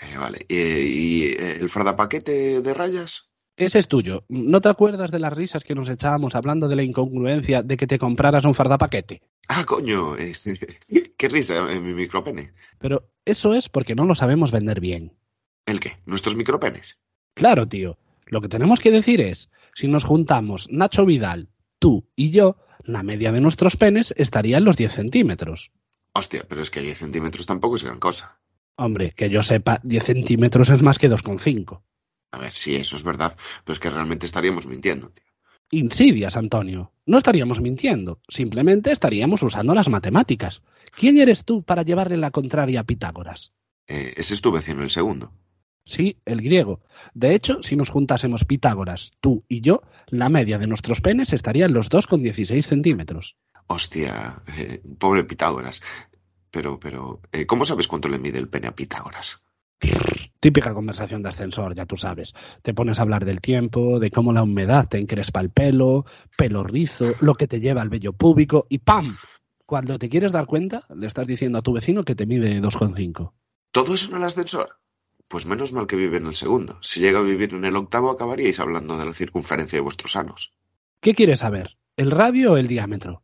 Eh, vale. ¿Y, y, eh, el fardapaquete de rayas? Ese es tuyo. ¿No te acuerdas de las risas que nos echábamos hablando de la incongruencia de que te compraras un fardapaquete? Ah, coño. eh, *laughs* qué risa, mi micropene. Pero eso es porque no lo sabemos vender bien. ¿El qué? ¿Nuestros micropenes? Claro, tío. Lo que tenemos que decir es, si nos juntamos Nacho Vidal, tú y yo, la media de nuestros penes estaría en los 10 centímetros. Hostia, pero es que 10 centímetros tampoco es gran cosa. Hombre, que yo sepa, 10 centímetros es más que 2,5. A ver, sí, eso es verdad, pero es que realmente estaríamos mintiendo, tío. Insidias, Antonio. No estaríamos mintiendo, simplemente estaríamos usando las matemáticas. ¿Quién eres tú para llevarle la contraria a Pitágoras? Eh, ese es tu vecino, el segundo. Sí, el griego. De hecho, si nos juntásemos Pitágoras, tú y yo, la media de nuestros penes estaría en los 2,16 centímetros. Hostia, eh, pobre Pitágoras. Pero, pero, eh, ¿cómo sabes cuánto le mide el pene a Pitágoras? Típica conversación de ascensor, ya tú sabes. Te pones a hablar del tiempo, de cómo la humedad te encrespa el pelo, pelo rizo, lo que te lleva al vello púbico y ¡pam! Cuando te quieres dar cuenta, le estás diciendo a tu vecino que te mide 2,5. ¿Todo eso en el ascensor? Pues menos mal que vive en el segundo. Si llega a vivir en el octavo, acabaríais hablando de la circunferencia de vuestros anos. ¿Qué quieres saber? ¿El radio o el diámetro?